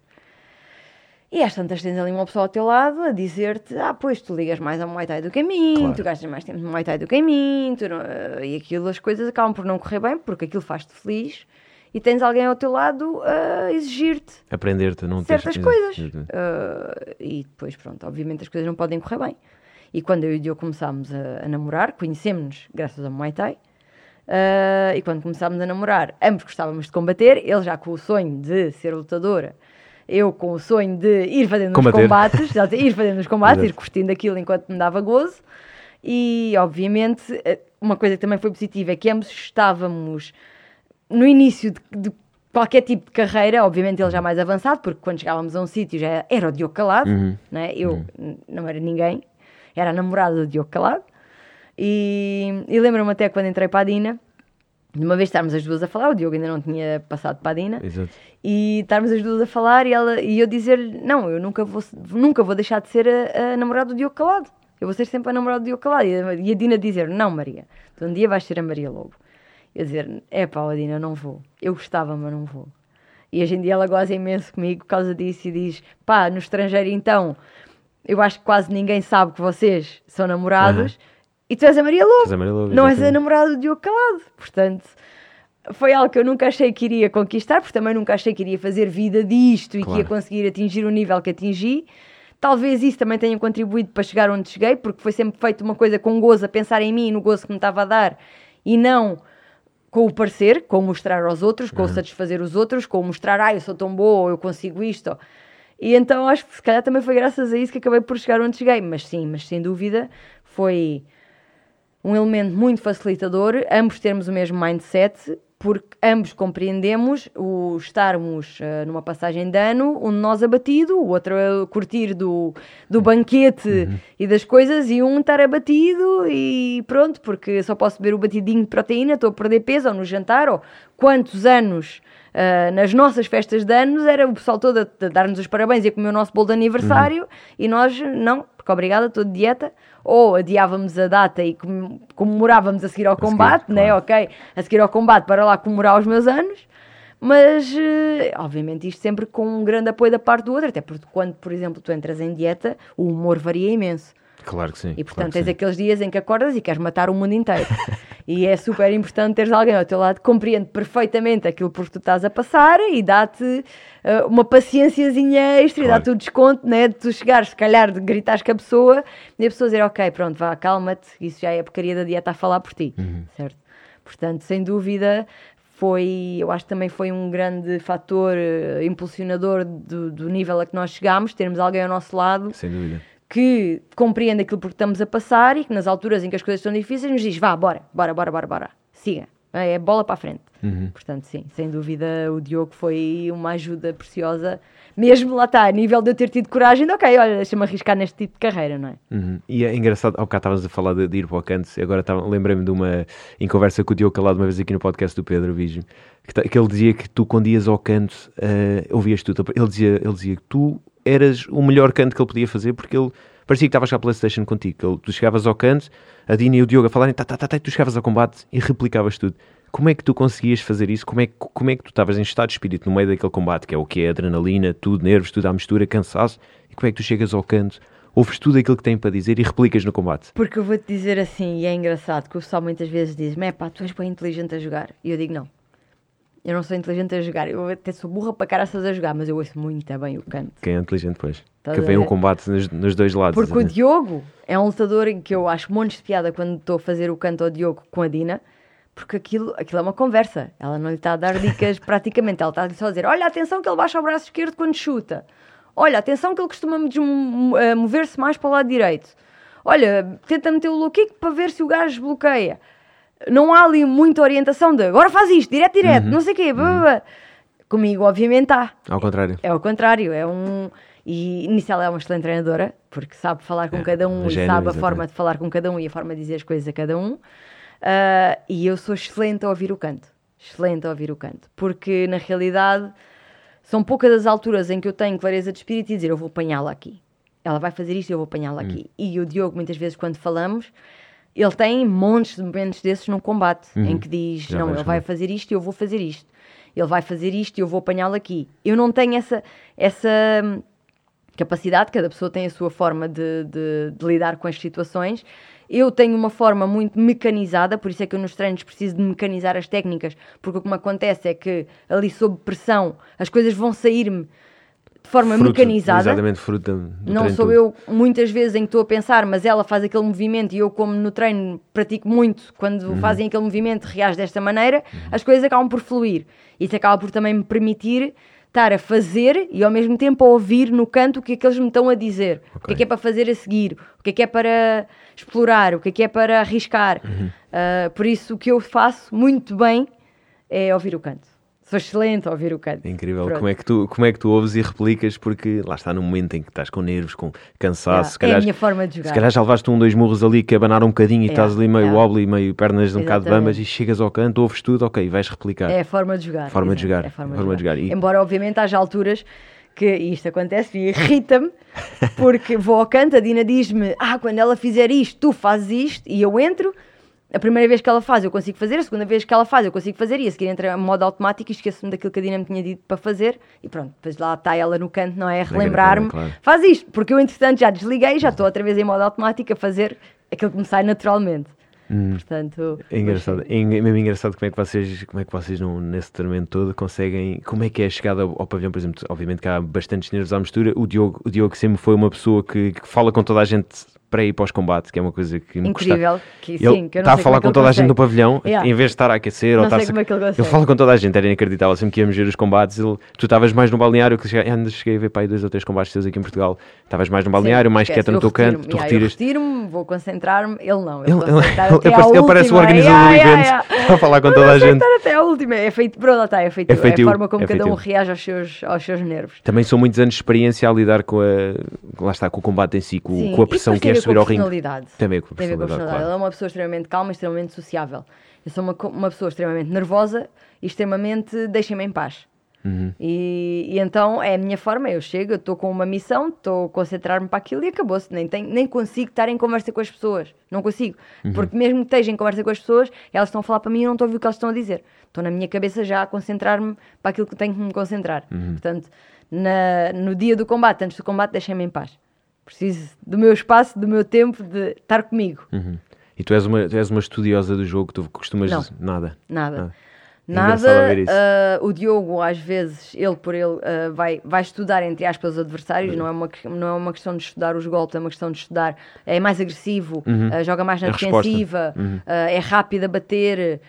E às tantas tens ali uma pessoa ao teu lado a dizer-te: Ah, pois tu ligas mais ao Muay Thai do que a mim, claro. tu gastas mais tempo no Muay Thai do que a mim, não... e aquilo, as coisas acabam por não correr bem porque aquilo faz-te feliz e tens alguém ao teu lado a exigir-te aprender-te não certas coisas. Uh, e depois pronto obviamente as coisas não podem correr bem. E quando eu e o Diogo começámos a, a namorar conhecemos-nos graças ao Muay Thai uh, e quando começámos a namorar ambos gostávamos de combater ele já com o sonho de ser lutadora eu com o sonho de ir fazendo combater. os combates ir fazendo os combates ir curtindo aquilo enquanto me dava gozo e obviamente uma coisa que também foi positiva é que ambos estávamos no início de, de, qualquer tipo de carreira, obviamente ele já mais avançado, porque quando chegávamos a um sítio já era o Diogo Calado, uhum. né? eu uhum. não era ninguém, era a namorada do Diogo Calado. E, e lembro-me até quando entrei para a Dina, de uma vez estarmos as duas a falar, o Diogo ainda não tinha passado para a Dina, Exato. e estarmos as duas a falar e, ela, e eu dizer-lhe: Não, eu nunca vou, nunca vou deixar de ser a, a namorada do Diogo Calado. Eu vou ser sempre a namorada do Diogo Calado. E a, e a Dina dizer: Não, Maria, tu um dia vais ser a Maria Lobo. Eu dizer, é pá, Adina, não vou. Eu gostava, mas não vou. E hoje em dia ela goza imenso comigo por causa disso e diz, pá, no estrangeiro então, eu acho que quase ninguém sabe que vocês são namorados. Uhum. E tu és a Maria Lobo. A Maria Lobo, não és a namorada do Diogo Calado. Portanto, foi algo que eu nunca achei que iria conquistar, porque também nunca achei que iria fazer vida disto e que Claro. ia conseguir atingir o nível que atingi. Talvez isso também tenha contribuído para chegar onde cheguei, porque foi sempre feito uma coisa com gozo, a pensar em mim e no gozo que me estava a dar, e não com o parecer, com o mostrar aos outros, com o satisfazer os outros, com o mostrar, ah, eu sou tão boa, ou eu consigo isto. ou- E então acho que se calhar também foi graças a isso que acabei por chegar onde cheguei. Mas sim, mas sem dúvida foi um elemento muito facilitador, ambos termos o mesmo mindset, porque ambos compreendemos o estarmos eh, numa passagem de ano, um de nós abatido, o outro a curtir do, do banquete e das coisas, e um estar abatido e pronto, porque só posso beber o batidinho de proteína, estou a perder peso, ou no jantar, ou quantos anos Uh, nas nossas festas de anos era o pessoal todo a, a dar-nos os parabéns e a comer o nosso bolo de aniversário e nós não, porque obrigada, estou de dieta. Ou adiávamos a data e com- comemorávamos a seguir ao seguir, combate, né? claro. Ok, a seguir ao combate para lá comemorar os meus anos. Mas, eh, obviamente, isto sempre com um grande apoio da parte do outro, até porque quando, por exemplo, tu entras em dieta, o humor varia imenso. Claro que sim. E portanto claro tens sim. aqueles dias em que acordas e queres matar o mundo inteiro. e é super importante teres alguém ao teu lado que compreende perfeitamente aquilo por que tu estás a passar e dá-te eh, uma paciênciazinha extra e Claro. dá-te o desconto, né? De tu chegares, se calhar, de gritares com a pessoa e a pessoa dizer, ok, pronto, vá, calma-te, isso já é a porcaria da dieta a falar por ti, Uhum. certo? Portanto, sem dúvida, foi, eu acho que também foi um grande fator eh, impulsionador do, do nível a que nós chegámos, termos alguém ao nosso lado Sem dúvida. Que compreende aquilo por que estamos a passar e que nas alturas em que as coisas estão difíceis nos diz, vá, bora, bora, bora, bora, bora, siga, é bola para a frente. Uhum. Portanto, sim, sem dúvida o Diogo foi uma ajuda preciosa, mesmo lá está, a nível de eu ter tido coragem de, ok, olha, deixa-me arriscar neste tipo de carreira, não é? Uhum. E é engraçado, ao bocado estavas a falar de, de ir para o canto, agora lembrei-me de uma, em conversa com o Diogo Calado uma vez aqui no podcast do Pedro Bijo, que, que ele dizia que tu quando ias ao canto, eh, ouvias tudo, ele dizia, ele dizia que tu eras o melhor canto que ele podia fazer, porque ele parecia que estavas cá a Playstation contigo, ele- tu chegavas ao canto, a Dina e o Diogo a falarem, tá, tá, tá, tá, e tu chegavas ao combate e replicavas tudo. Como é que tu conseguias fazer isso? Como é, que- como é que tu estavas em estado de espírito no meio daquele combate, que é o que é adrenalina, tudo, nervos, tudo à mistura, cansaço, e como é que tu chegas ao canto, ouves tudo aquilo que tem para dizer e replicas no combate? Porque eu vou-te dizer assim, e é engraçado, que o pessoal muitas vezes diz, é pá, tu és bem inteligente a jogar. E eu digo, não, eu não sou inteligente a jogar, eu até sou burra para caraças a jogar, mas eu ouço muito bem o canto. Quem é inteligente, pois. Estás que vem o ver? combate nos, nos dois lados. Porque o exatamente. Diogo é um lutador em que eu acho montes de piada quando estou a fazer o canto ao Diogo com a Dina, porque aquilo, aquilo é uma conversa. Ela não lhe está a dar dicas praticamente, ela está só a dizer: Olha, atenção que ele baixa o braço esquerdo quando chuta. Olha, atenção que ele costuma eh, mover-se mais para o lado direito. Olha, tenta meter o low kick para ver se o gajo bloqueia. Não há ali muita orientação de agora faz isto, direto, direto, não sei o quê. blá. Comigo, obviamente, há. Ao contrário. É ao contrário, é um. E nisso ela é uma excelente treinadora, porque sabe falar com É, cada um e sabe a exatamente. forma de falar com cada um e a forma de dizer as coisas a cada um. Ah, e eu sou excelente a ouvir o canto. Excelente a ouvir o canto. Porque na realidade são poucas as alturas em que eu tenho clareza de espírito e dizer eu vou apanhá-la aqui. Ela vai fazer isto e eu vou apanhá-la Hum. aqui. E o Diogo, muitas vezes, quando falamos, ele tem montes de momentos desses num combate em que diz: Uhum. Já Não, ele vai fazer isto e eu vou fazer isto. Ele vai fazer isto e eu vou apanhá-lo aqui. Eu não tenho essa, essa hum, capacidade, cada pessoa tem a sua forma de, de- de lidar com as situações. Eu tenho uma forma muito mecanizada, por isso é que eu nos treinos preciso de mecanizar as técnicas, porque o que me acontece é que ali sob pressão as coisas vão sair-me de forma Fruto- mecanizada. Exatamente, do Não sou eu muitas vezes em que estou a pensar, mas ela faz aquele movimento e eu, como no treino pratico muito, quando Uhum. fazem aquele movimento, reage desta maneira, as coisas acabam por fluir. Isso acaba por também me permitir estar a fazer e ao mesmo tempo a ouvir no canto o que é que eles me estão a dizer. O que é que é para fazer a seguir, o que é que é para explorar, o que é que é para arriscar. Uhum. Ah, por isso, o que eu faço muito bem é ouvir o canto. Sou excelente a ouvir o canto. É incrível. Pronto. Como é, que tu, como é que tu ouves e replicas? Porque lá está no momento em que estás com nervos, com cansaço. É calhar, a minha forma de jogar. se calhar já levaste um, dois murros ali que abanaram um bocadinho e Yeah, estás ali meio yeah. wobbly, meio pernas um bocado bambas e chegas ao canto, ouves tudo, ok, vais replicar. É a forma de jogar. Forma de jogar, é forma, forma de de jogar. jogar. E- Embora, obviamente, haja alturas que isto acontece e irrita-me, porque vou ao canto, a Dina diz-me: Ah, quando ela fizer isto, tu fazes isto, e eu entro. A primeira vez que ela faz, eu consigo fazer, a segunda vez que ela faz, eu consigo fazer, e a seguir entra em modo automático e esqueço-me daquilo que a Dina me tinha dito para fazer, e pronto, depois lá está ela no canto, não é? A relembrar-me, claro. faz isto, porque eu, entretanto, já desliguei, já estou outra vez em modo automático a fazer aquilo que me sai naturalmente. Portanto, É engraçado, é en- é mesmo engraçado como é que vocês, como é que vocês não, nesse treinamento todo conseguem, como é que é a chegada ao, ao pavilhão, por exemplo, obviamente que há bastantes nervos à mistura, o Diogo, o Diogo sempre foi uma pessoa que, que fala com toda a gente para ir para os combates, que é uma coisa que me custa. incrível. Que, Ele sim, que eu não está a falar é com que toda a ele gente no consegue. pavilhão, Yeah. em vez de estar a aquecer ou Não estar sei como é que ele consegue. fala com toda a gente, era inacreditável. Sempre que íamos ver os combates, ele- tu estavas mais no balneário, que cheguei, cheguei a ver para aí dois ou três combates teus aqui em Portugal. Estavas mais no balneário, Sim, mais quieta no eu teu canto, tu yeah, eu retiras. retiro-me, vou concentrar-me. Ele não. Ele, Ele, ele- ele parece, ele parece o organizador Yeah, do yeah, evento, yeah. está a falar com toda a gente. Concentrar até à última. É feito, pronto, lá está, é feito. É É, a forma como é cada um reage aos seus, aos seus nervos. Também são muitos anos de experiência a lidar com a, lá está, com o combate em si, com, Sim, com a pressão que é a subir a ao ringue. personalidade. A ver com a Tem a ver com a personalidade, personalidade. Ela claro. é uma pessoa extremamente calma extremamente sociável. Eu sou uma, uma pessoa extremamente nervosa e extremamente deixem-me em paz. Uhum. E, e então é a minha forma, eu chego, estou com uma missão, estou a concentrar-me para aquilo e acabou-se. Nem, tenho- nem consigo estar em conversa com as pessoas. Não consigo. Uhum. Porque mesmo que esteja em conversa com as pessoas, elas estão a falar para mim e eu não estou a ouvir o que elas estão a dizer. Estou na minha cabeça já a concentrar-me para aquilo que tenho que me concentrar. Uhum. Portanto, na- no dia do combate, antes do combate, deixem-me em paz. Preciso do meu espaço, do meu tempo, de estar comigo. Uhum. E tu és, uma, tu és uma estudiosa do jogo, tu costumas Não. nada. Nada. Engraçado Nada. ver isso. ah, o Diogo, às vezes, ele por ele, ah, vai, vai estudar, entre aspas, os adversários. Não, é uma, não é uma questão de estudar os golpes, é uma questão de estudar. É mais agressivo, ah, joga mais na Uhum. A resposta. defensiva, Uhum. é rápido a bater,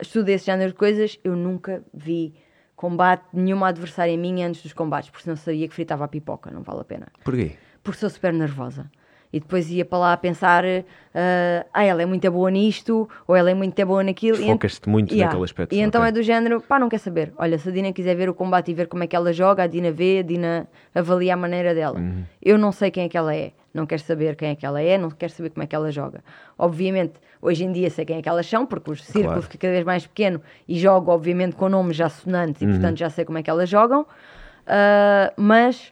estuda esse género de coisas. Eu nunca vi combate nenhuma adversária minha antes dos combates, porque senão sabia que fritava a pipoca, não vale a pena Porquê? porque sou super nervosa. E depois ia para lá a pensar, ah, ah, ela é muito boa nisto, ou ela é muito boa naquilo. E Focas-te muito Yeah. naquele aspecto. E então ok. é do género, pá, não quer saber. Olha, se a Dina quiser ver o combate e ver como é que ela joga, a Dina vê, a Dina avalia a maneira dela. Uhum. Eu não sei quem é que ela é, não quero saber quem é que ela é, não quero saber como é que ela joga. Obviamente, hoje em dia sei quem é que elas são, porque o círculo Claro. fica cada vez mais pequeno e jogo, obviamente, com nomes já sonantes e, Uhum. portanto, já sei como é que elas jogam. Ah, mas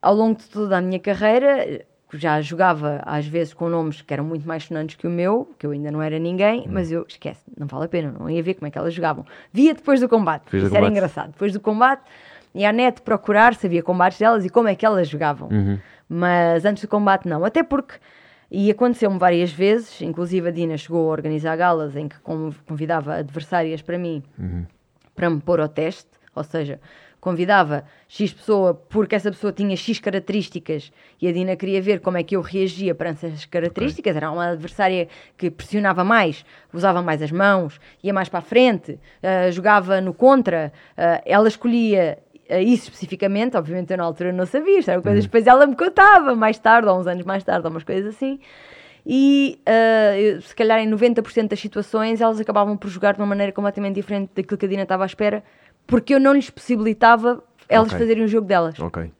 ao longo de toda a minha carreira já jogava às vezes com nomes que eram muito mais sonantes que o meu, que eu ainda não era ninguém, mas eu esquece, não vale a pena, não ia ver como é que elas jogavam. Via depois do combate, Depois do isso era combate. engraçado. Depois do combate, ia à net procurar, sabia combates delas e como é que elas jogavam. Uhum. Mas antes do combate, não. Até porque, e aconteceu-me várias vezes, inclusive a Dina chegou a organizar galas em que con- convidava adversárias para mim para me pôr ao teste, ou seja, convidava X pessoa porque essa pessoa tinha X características e a Dina queria ver como é que eu reagia perante essas características. Era uma adversária que pressionava mais, usava mais as mãos, ia mais para a frente, ah, jogava no contra, ah, ela escolhia ah, isso especificamente, obviamente eu na altura não sabia, isto eram coisas que depois ela me contava mais tarde, ou uns anos mais tarde, ou umas coisas assim. E eu- se calhar em 90% das situações elas acabavam por jogar de uma maneira completamente diferente daquilo que a Dina estava à espera, porque eu não lhes possibilitava elas Ok. fazerem o jogo delas. Ok.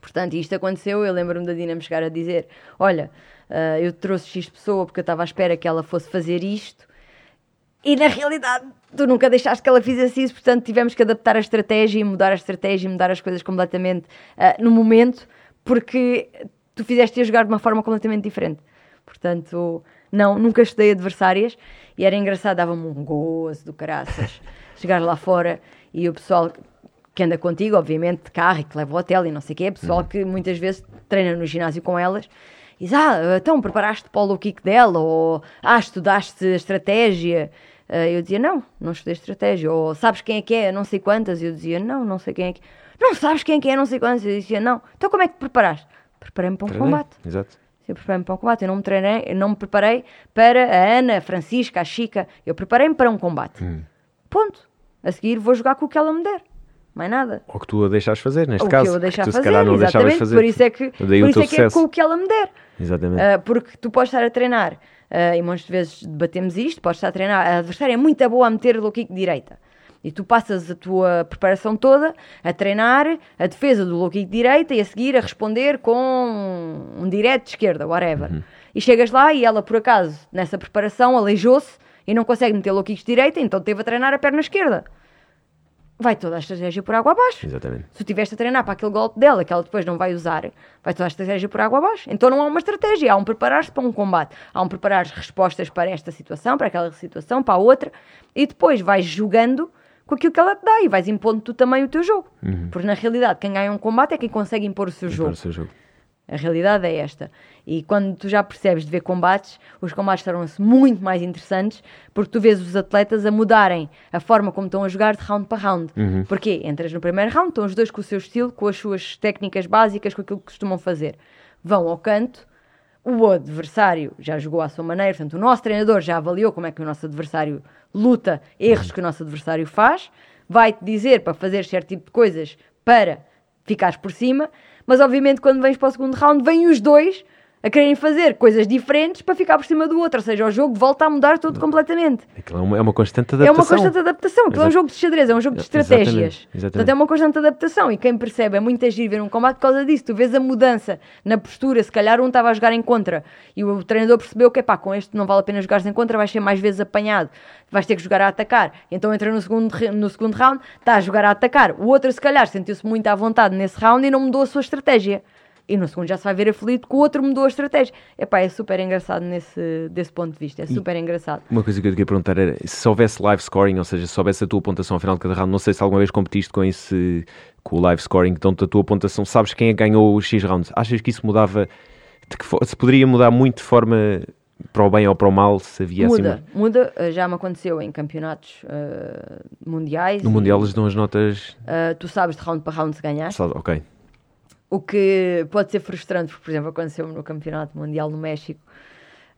Portanto, isto aconteceu, eu lembro-me da Dina me chegar a dizer: Olha, ah, eu trouxe X pessoa porque eu estava à espera que ela fosse fazer isto. E na realidade, tu nunca deixaste que ela fizesse isso, portanto, tivemos que adaptar a estratégia e mudar a estratégia e mudar as coisas completamente ah, no momento, porque tu fizeste a jogar de uma forma completamente diferente. Portanto, não, nunca estudei adversárias e era engraçado, dava-me um gozo do caraças chegar lá fora e o pessoal que anda contigo, obviamente, de carro e que leva ao hotel e não sei o quê, pessoal que muitas vezes treina no ginásio com elas e diz, ah, então preparaste para o low kick dela ou ah, estudaste estratégia. Ah, eu dizia, não, não estudei estratégia. Ou sabes quem é que é, não sei quantas. Eu dizia, não, não sei quem é que Não sabes quem é que é, não sei quantas. Eu dizia, não. Então como é que te preparaste? Preparei-me para um Treinei. combate. Exato. Eu preparei-me para um combate, eu não me treinei, eu não me preparei para a Ana, a Francisca, a Chica. Eu preparei-me para um combate. Hum. Ponto. A seguir vou jogar com o que ela me der. Mais nada. Ou que tu a deixas fazer, neste o caso. que eu a que deixar tu se fazer, calhar não deixavas fazer. Por isso é que, por isso é, que é com o que ela me der. Exatamente. Ah, porque tu podes estar a treinar, ah, e muitas vezes debatemos isto, podes estar a treinar, a adversária é muito boa a meter low kick direita. E tu passas a tua preparação toda a treinar a defesa do low kick direita e a seguir a responder com um direto de esquerda, whatever. Uhum. E chegas lá e ela, por acaso, nessa preparação, aleijou-se e não consegue meter low kicks de direita, então teve a treinar a perna esquerda. Vai toda a estratégia por água abaixo. Exatamente. Se tu estiveste a treinar para aquele golpe dela que ela depois não vai usar, vai toda a estratégia por água abaixo. Então não há uma estratégia, há um preparar-se para um combate, há um preparar respostas para esta situação, para aquela situação, para a outra, e depois vais jogando com aquilo que ela te dá e vais impondo tu também o teu jogo. Porque na realidade, quem ganha um combate é quem consegue impor o seu Para jogo. o seu jogo. A realidade é esta. E quando tu já percebes de ver combates, os combates tornam-se muito mais interessantes porque tu vês os atletas a mudarem a forma como estão a jogar de round para round. Uhum. Porquê? Entras no primeiro round, estão os dois com o seu estilo, com as suas técnicas básicas, com aquilo que costumam fazer. Vão ao canto, o adversário já jogou à sua maneira, portanto, o nosso treinador já avaliou como é que o nosso adversário luta, erros que o nosso adversário faz, vai-te dizer para fazer certo tipo de coisas para ficares por cima, mas obviamente quando vens para o segundo round, vêm os dois a quererem fazer coisas diferentes para ficar por cima do outro, ou seja, o jogo volta a mudar tudo completamente. Aquilo é uma, é uma constante É adaptação. uma constante adaptação, aquilo é um jogo de xadrez, é um jogo de Exatamente, estratégias. exatamente. Portanto, é uma constante adaptação e quem percebe é muito agir ver um combate por causa disso. Tu vês a mudança na postura, se calhar um estava a jogar em contra e o treinador percebeu que pá, com este não vale a pena jogares em contra, vais ser mais vezes apanhado, vais ter que jogar a atacar. Então entra no segundo, no segundo round, está a jogar a atacar. O outro, se calhar, sentiu-se muito à vontade nesse round e não mudou a sua estratégia. E no segundo já se vai ver aflito que o outro mudou a estratégia. Epá, é super engraçado nesse, desse ponto de vista, é super engraçado. Uma coisa que eu te queria perguntar era se houvesse live scoring, ou seja, se houvesse a tua pontuação ao final de cada round, não sei se alguma vez competiste com esse com o live scoring, então a tua pontuação, sabes quem é que ganhou os X rounds? Achas que isso mudava que se poderia mudar muito de forma para o bem ou para o mal, se havia assim Muda, muda, uh, já me aconteceu em campeonatos uh, mundiais. no e, Mundial eles dão as notas. uh, tu sabes de round para round se ganhaste. só- Ok. O que pode ser frustrante, porque, por exemplo, aconteceu no Campeonato Mundial no México.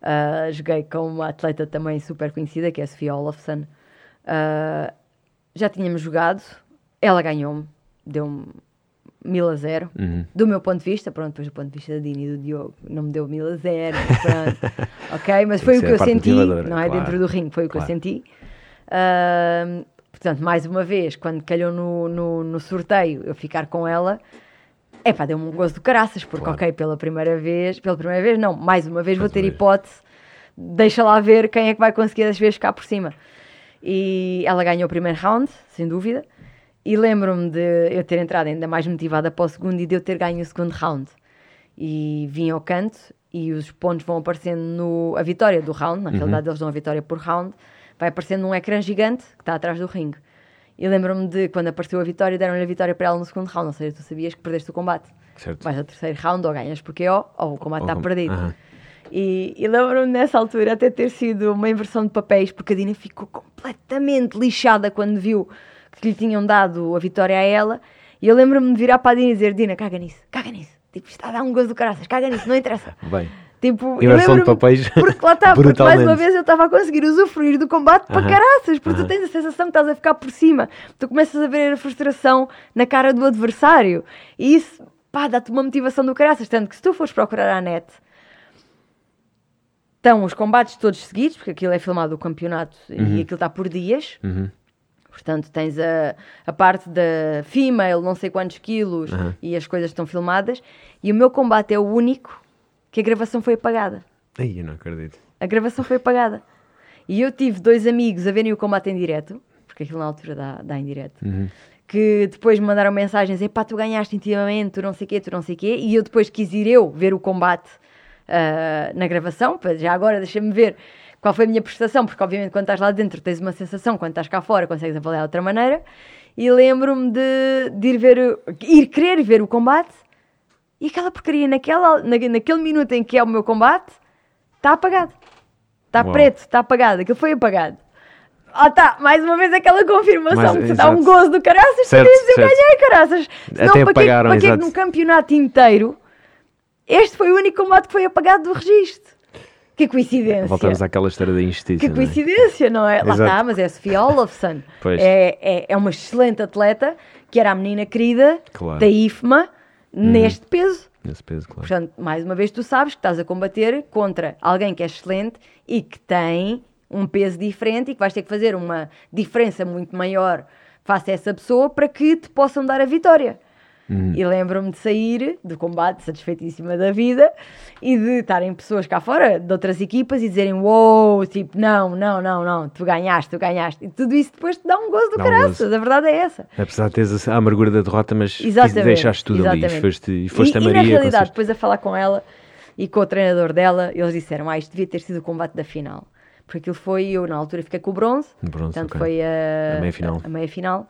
Uh, joguei com uma atleta também super conhecida, que é a Sofia Olafsson. Uh, já tínhamos jogado, ela ganhou-me, deu-me mil a zero. Uhum. Do meu ponto de vista, pronto, depois do ponto de vista da Dini e do Diogo, não me deu mil a zero, pronto. ok, mas foi o que eu senti, não é? claro, Dentro do ringue, foi o que claro. eu senti. Ah, portanto, mais uma vez, quando calhou no, no, no sorteio eu ficar com ela, é pá, deu-me um gozo do caraças, porque, Claro. ok, pela primeira vez, pela primeira vez, não, mais uma vez Mais vou ter vez. hipótese, deixa lá ver quem é que vai conseguir das vezes ficar por cima. E ela ganhou o primeiro round, sem dúvida, e lembro-me de eu ter entrado ainda mais motivada para o segundo e de eu ter ganho o segundo round. E vim ao canto e os pontos vão aparecendo no. a vitória do round, na realidade eles dão a vitória por round, vai aparecendo num ecrã gigante que está atrás do ringue. E lembro-me de quando apareceu a vitória, deram-lhe a vitória para ela no segundo round, ou seja, tu sabias que perdeste o combate. Certo. Vais ao terceiro round, ou ganhas porque ó, ou o combate Ou está perdido. E, e lembro-me nessa altura até ter sido uma inversão de papéis, porque a Dina ficou completamente lixada quando viu que lhe tinham dado a vitória a ela. E eu lembro-me de virar para a Dina e dizer: Dina, caga nisso, caga nisso. Tipo, está a dar um gozo do caraças, caga nisso, não interessa. Bem. Tipo, Inversão de papéis. Porque lá está, porque mais uma vez eu estava a conseguir usufruir do combate para caraças, porque tu tens a sensação que estás a ficar por cima. Tu começas a ver a frustração na cara do adversário. E isso, pá, dá-te uma motivação do caraças. Tanto que se tu fores procurar à net, estão os combates todos seguidos, porque aquilo é filmado o campeonato e aquilo está por dias. Uhum. Portanto, tens a, a parte da female, não sei quantos quilos, Aham. e as coisas estão filmadas. E o meu combate é o único que a gravação foi apagada. Ai, eu não acredito. A gravação foi apagada. E eu tive dois amigos a verem o combate em direto, porque aquilo na altura dá, dá em direto, Uhum. que depois me mandaram mensagens: epá, tu ganhaste intimamente, tu não sei o quê, tu não sei o quê. E eu depois quis ir eu ver o combate ah, na gravação, já agora deixa-me ver qual foi a minha prestação, porque obviamente quando estás lá dentro tens uma sensação, quando estás cá fora consegues avaliar de outra maneira. E lembro-me de, de ir ver, ir querer ver o combate e aquela porcaria naquela, na, naquele minuto em que é o meu combate está apagado. Está Uau. preto, está apagado. Aquilo foi apagado. Ah, tá, mais uma vez aquela confirmação Mais- que dá um gozo do caraças, Certo, tu dizes eu ganhei, caraças. Senão, Até para que, apagaram, para que é que exato. num campeonato inteiro este foi o único combate que foi apagado do registro? Que coincidência. Voltamos àquela história da injustiça. Que não é? coincidência, não é? Lá Exato. está, mas é a Sofia Olafsson. Pois. É, é, é uma excelente atleta, que era a menina querida Claro. Da IFMA, neste peso. Nesse peso, claro. Portanto, mais uma vez, tu sabes que estás a combater contra alguém que é excelente e que tem um peso diferente e que vais ter que fazer uma diferença muito maior face a essa pessoa para que te possam dar a vitória. E lembro-me de sair do combate satisfeitíssima da vida e de estarem pessoas cá fora de outras equipas e dizerem uou, tipo, não, não, não, não, tu ganhaste, tu ganhaste. E tudo isso depois te dá um gozo do Dá um caraças, a verdade é essa. Apesar de teres a amargura da derrota, mas deixaste tudo ali. exatamente. E foste, e foste e, a e Maria. na realidade, depois a falar com ela e com o treinador dela, eles disseram: Ah, isto devia ter sido o combate da final. Porque aquilo foi, eu na altura fiquei com o bronze, Bronze, portanto ok. foi a, A meia-final. A, meia final.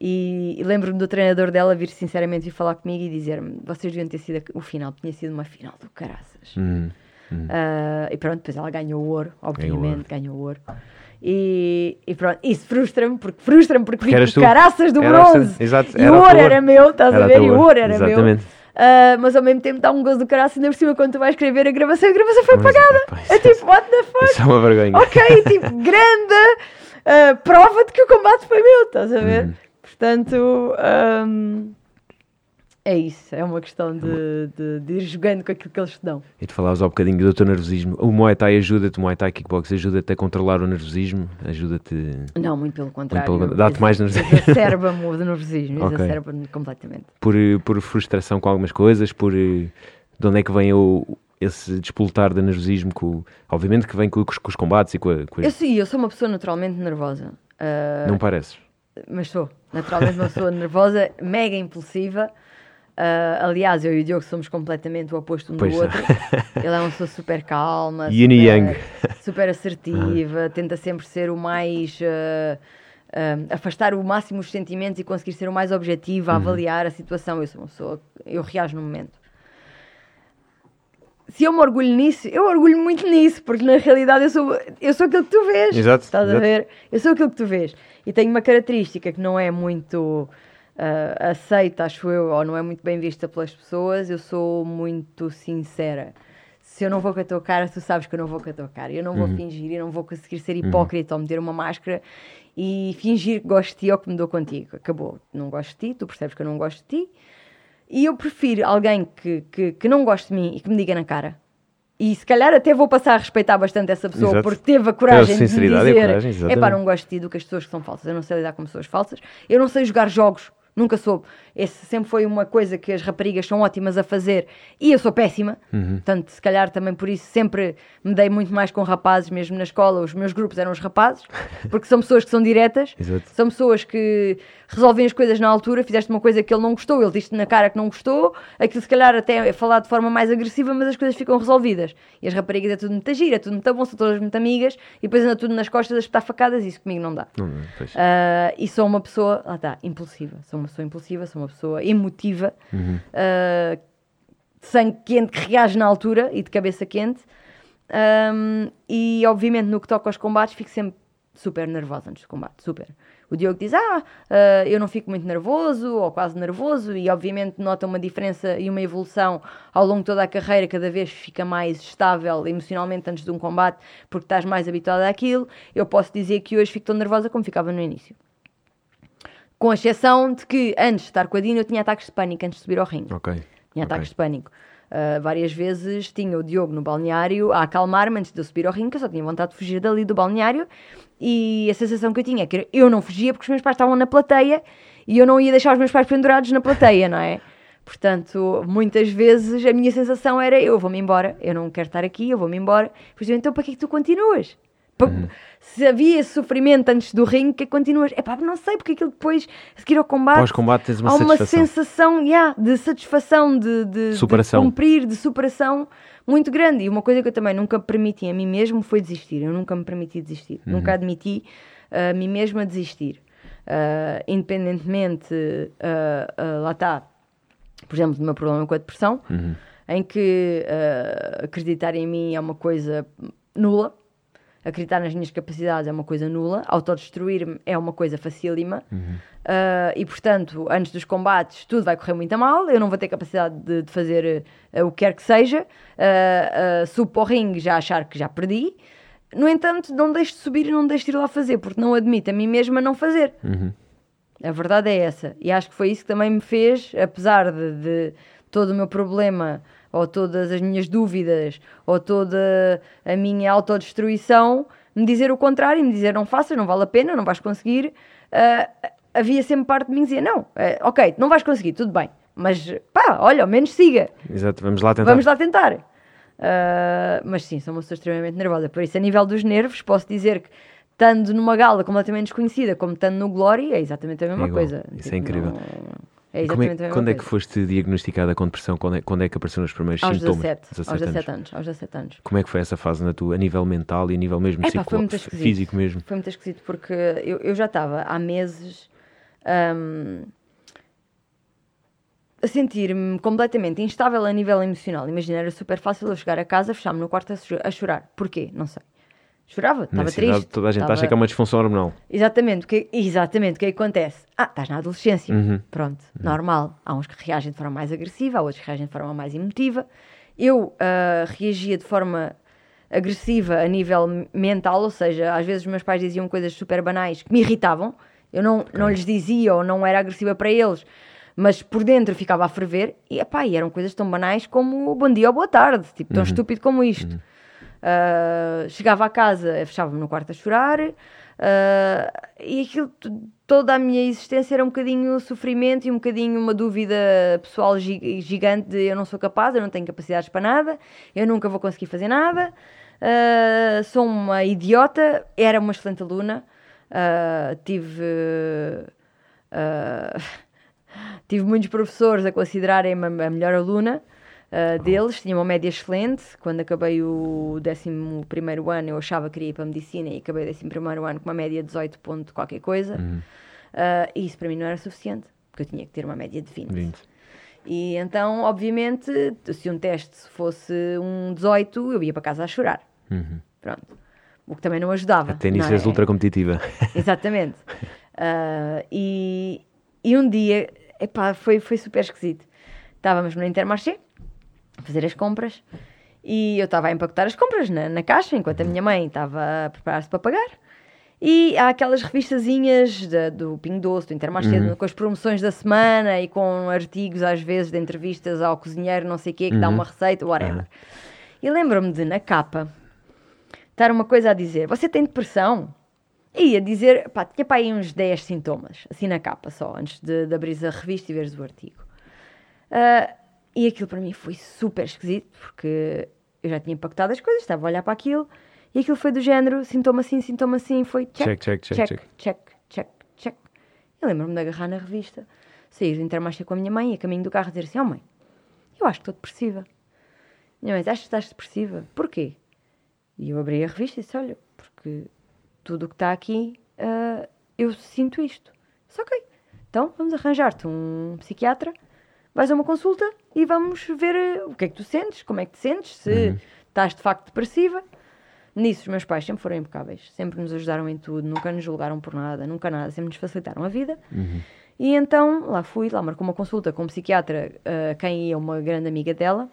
E, e lembro-me do treinador dela vir sinceramente vir falar comigo e dizer-me: vocês deviam ter sido o final, tinha sido uma final do caraças. Hum, Uh, e pronto, depois ela ganhou ouro, obviamente, ganhou ouro. E, e pronto, isso frustra-me, porque frustra-me porque Porque eras vi tu. caraças do Eras tu. bronze. Exato, E o o ouro era meu, estás Era a o ver? E o ouro, era meu. exatamente. Ah, mas ao mesmo tempo dá um gozo do caraças, ainda por cima quando tu vais escrever a gravação, a gravação foi Mas, pagada. epá, isso É tipo, what the fuck? Isso é uma vergonha. Ok, tipo, grande ah, prova de que o combate foi meu, estás a ver? Uhum. Portanto, ahm, é isso, é uma questão de, de, de ir jogando com aquilo que eles te dão. E tu falavas há um bocadinho do teu nervosismo. O Muay Thai ajuda-te, o Muay Thai Kickbox ajuda-te a controlar o nervosismo, ajuda-te. Não, muito pelo contrário. contrário. Dá-te mais nervosismo. Exacerba-me o nervosismo, Ok. exacerba-me completamente. por, por frustração com algumas coisas, por eh, de onde é que vem o, esse despoltar de nervosismo, com, obviamente que vem com, com os- com os combates e com, a, com a- Eu sim, eu sou uma pessoa naturalmente nervosa. Ah, Não pareces? Mas sou, naturalmente uma pessoa nervosa, mega impulsiva. Ah, aliás, eu e o Diogo somos completamente o oposto um Pois. do outro. Ele é uma pessoa super calma, Yin super, yang. super assertiva, tenta sempre ser o mais. ah, ah, afastar o máximo os sentimentos e conseguir ser o mais objetivo, a Uhum. avaliar a situação. Eu sou uma pessoa, eu reajo no momento. Se eu me orgulho nisso, eu orgulho muito nisso, porque na realidade eu sou, eu sou aquilo que tu vês. Exato, Estás a exato. ver? Eu sou aquilo que tu vês. E tenho uma característica que não é muito ah, aceita, acho eu, ou não é muito bem vista pelas pessoas. Eu sou muito sincera. Se eu não vou com a tua cara, tu sabes que eu não vou com a tua cara. Eu não vou Uhum. fingir, eu não vou conseguir ser hipócrita ou meter uma máscara e fingir que gosto de ti ou que me dou contigo. Acabou. Não gosto de ti, tu percebes que eu não gosto de ti. E eu prefiro alguém que, que, que não goste de mim e que me diga na cara. E se calhar até vou passar a respeitar bastante essa pessoa Exato. porque teve a coragem de a dizer coragem, é pá, exatamente. não gosto de ti do que as pessoas que são falsas. Eu não sei lidar com pessoas falsas. Eu não sei jogar jogos. Nunca soube. Esse sempre foi uma coisa que as raparigas são ótimas a fazer e eu sou péssima. Uhum. Portanto, se calhar também por isso sempre me dei muito mais com rapazes, mesmo na escola. Os meus grupos eram os rapazes, porque são pessoas que são diretas, são pessoas que resolvem as coisas na altura. Fizeste uma coisa que ele não gostou, ele disse na cara que não gostou. Aquilo, se calhar, até é falado de forma mais agressiva, mas as coisas ficam resolvidas. E as raparigas é tudo muito gira, é tudo muito bom, são todas muito amigas e depois anda tudo nas costas a espetar facadas. e Isso comigo não dá. Não, não, pois. Ah, e sou uma pessoa, lá está, impulsiva. Sou uma pessoa impulsiva, sou uma pessoa emotiva, Uhum. de sangue quente que reage na altura e de cabeça quente. Ahm, e obviamente no que toca aos combates fico sempre super nervosa antes do combate, super. O Diogo diz, ah, ah, eu não fico muito nervoso ou quase nervoso e obviamente nota uma diferença e uma evolução ao longo de toda a carreira, cada vez fica mais estável emocionalmente antes de um combate porque estás mais habituada àquilo. Eu posso dizer que hoje fico tão nervosa como ficava no início. Com exceção de que antes de estar com a Dina eu tinha ataques de pânico antes de subir ao ringue. Ok. Tinha ataques de pânico. Uh, várias vezes tinha o Diogo no balneário a acalmar-me antes de eu subir ao ringue, que eu só tinha vontade de fugir dali do balneário. E a sensação que eu tinha é que eu não fugia porque os meus pais estavam na plateia e eu não ia deixar os meus pais pendurados na plateia, não é? Portanto, muitas vezes a minha sensação era: eu vou-me embora, eu não quero estar aqui, eu vou-me embora. Depois eu, então para que é que tu continuas? Pa- Se havia esse sofrimento antes do ringue, que é continuas? É pá, não sei, porque aquilo depois, a seguir ao combate, Pós-combate tens uma há uma satisfação. sensação yeah, de satisfação, de, de, Superação. de cumprir, de superação muito grande. E uma coisa que eu também nunca permiti a mim mesmo foi desistir. Eu nunca me permiti desistir. Uhum. Nunca admiti a mim mesma desistir. Ah, independentemente, ah, ah, lá está, por exemplo, do meu problema com a depressão, Uhum. em que ah, acreditar em mim é uma coisa nula. Acreditar nas minhas capacidades é uma coisa nula, autodestruir-me é uma coisa facílima, Ah, e portanto, antes dos combates, tudo vai correr muito a mal. Eu não vou ter capacidade de, de fazer ah, o que quer que seja. Ah, ah, subo para o ringue já achar que já perdi. No entanto, não deixo de subir e não deixo de ir lá fazer, porque não admito a mim mesma não fazer. Uhum. A verdade é essa. E acho que foi isso que também me fez, apesar de, de todo o meu problema, ou todas as minhas dúvidas, ou toda a minha autodestruição, me dizer o contrário, me dizer não faças, não vale a pena, não vais conseguir. Ah, havia sempre parte de mim que dizia: não, eh, ok, não vais conseguir, tudo bem, mas pá, olha, ao menos siga. Exato, vamos lá tentar. Vamos lá tentar. Ah, mas sim, sou uma pessoa extremamente nervosa. Por isso, a nível dos nervos, posso dizer que, estando numa gala completamente desconhecida, como estando no Glory, é exatamente a mesma coisa. Isso é incrível. não- É é- quando é que foste diagnosticada com depressão? Quando é, quando é que apareceram os primeiros Aos sintomas? 17, aos 17 17 anos. anos. Aos 17 anos. Como é que foi essa fase na tua, a nível mental e a nível mesmo Epá, físico mesmo? Foi muito esquisito porque eu, eu já estava há meses hum, a sentir-me completamente instável a nível emocional. Imagina, era super fácil eu chegar a casa, fechar-me no quarto a chorar. Porquê? Não sei. Chorava, estava triste. toda a gente estava- acha que é uma disfunção hormonal. Exatamente, o que, exatamente, o que é que acontece? Ah, estás na adolescência. Uhum. Pronto, normal. Há uns que reagem de forma mais agressiva, há outros que reagem de forma mais emotiva. Eu ah, reagia de forma agressiva a nível mental, ou seja, às vezes os meus pais diziam coisas super banais que me irritavam. Eu não, não lhes dizia ou não era agressiva para eles, mas por dentro ficava a ferver. E, epá, e eram coisas tão banais como bom dia ou boa tarde, tipo, tão estúpido como isto. Uh, chegava a casa, fechava-me no quarto a chorar, uh, e aquilo, toda a minha existência era um bocadinho sofrimento e um bocadinho uma dúvida pessoal gi- gigante de eu não sou capaz, eu não tenho capacidades para nada, eu nunca vou conseguir fazer nada, uh, sou uma idiota, era uma excelente aluna, uh, tive. tive muitos professores a considerarem-me a melhor aluna uh, deles, tinha uma média excelente. Quando acabei o 11 ano, eu achava que queria ir para a medicina e acabei o 11 ano com uma média de 18 ponto qualquer coisa. Uh, e isso para mim não era suficiente, porque eu tinha que ter uma média de 20. 20. E então, obviamente, se um teste fosse um 18, eu ia para casa a chorar. Uhum. Pronto. O que também não ajudava. Até nisso és é? ultra competitiva. Exatamente. Ah, e, e um dia, epá, foi, foi super esquisito. Estávamos no Intermarché fazer as compras e eu estava a empacotar as compras na, na caixa enquanto a minha mãe estava a preparar-se para pagar. E há aquelas revistazinhas da- do Pingo Doce, do Intermarché, com as promoções da semana e com artigos, às vezes, de entrevistas ao cozinheiro, não sei o quê, que dá uma receita, whatever. E lembro-me de, na capa, estar uma coisa a dizer: Você tem depressão? E ia dizer, pá, tinha para aí uns 10 sintomas, assim na capa só, antes de, de abrir a revista e veres o artigo. Ah, e aquilo para mim foi super esquisito, porque eu já tinha impactado as coisas, estava a olhar para aquilo, e aquilo foi do género, sintoma assim, sintoma assim, foi check, Check, check, check, check, check. check, check. Eu lembro-me de agarrar na revista, sair do Intermarché com a minha mãe e a caminho do carro dizer assim, oh mãe, eu acho que estou depressiva. Minha mãe, achas que estás depressiva? Porquê? E eu abri a revista e disse, olha, porque tudo o que está aqui, ah, eu sinto isto. Disse, ok, então vamos arranjar-te um psiquiatra, vais a uma consulta e vamos ver eh, o que é que tu sentes, como é que te sentes, se estás de facto depressiva. Nisso, os meus pais sempre foram impecáveis, sempre nos ajudaram em tudo, nunca nos julgaram por nada, nunca nada, sempre nos facilitaram a vida. E então lá fui, lá marcou uma consulta com um psiquiatra, ah, quem ia uma grande amiga dela,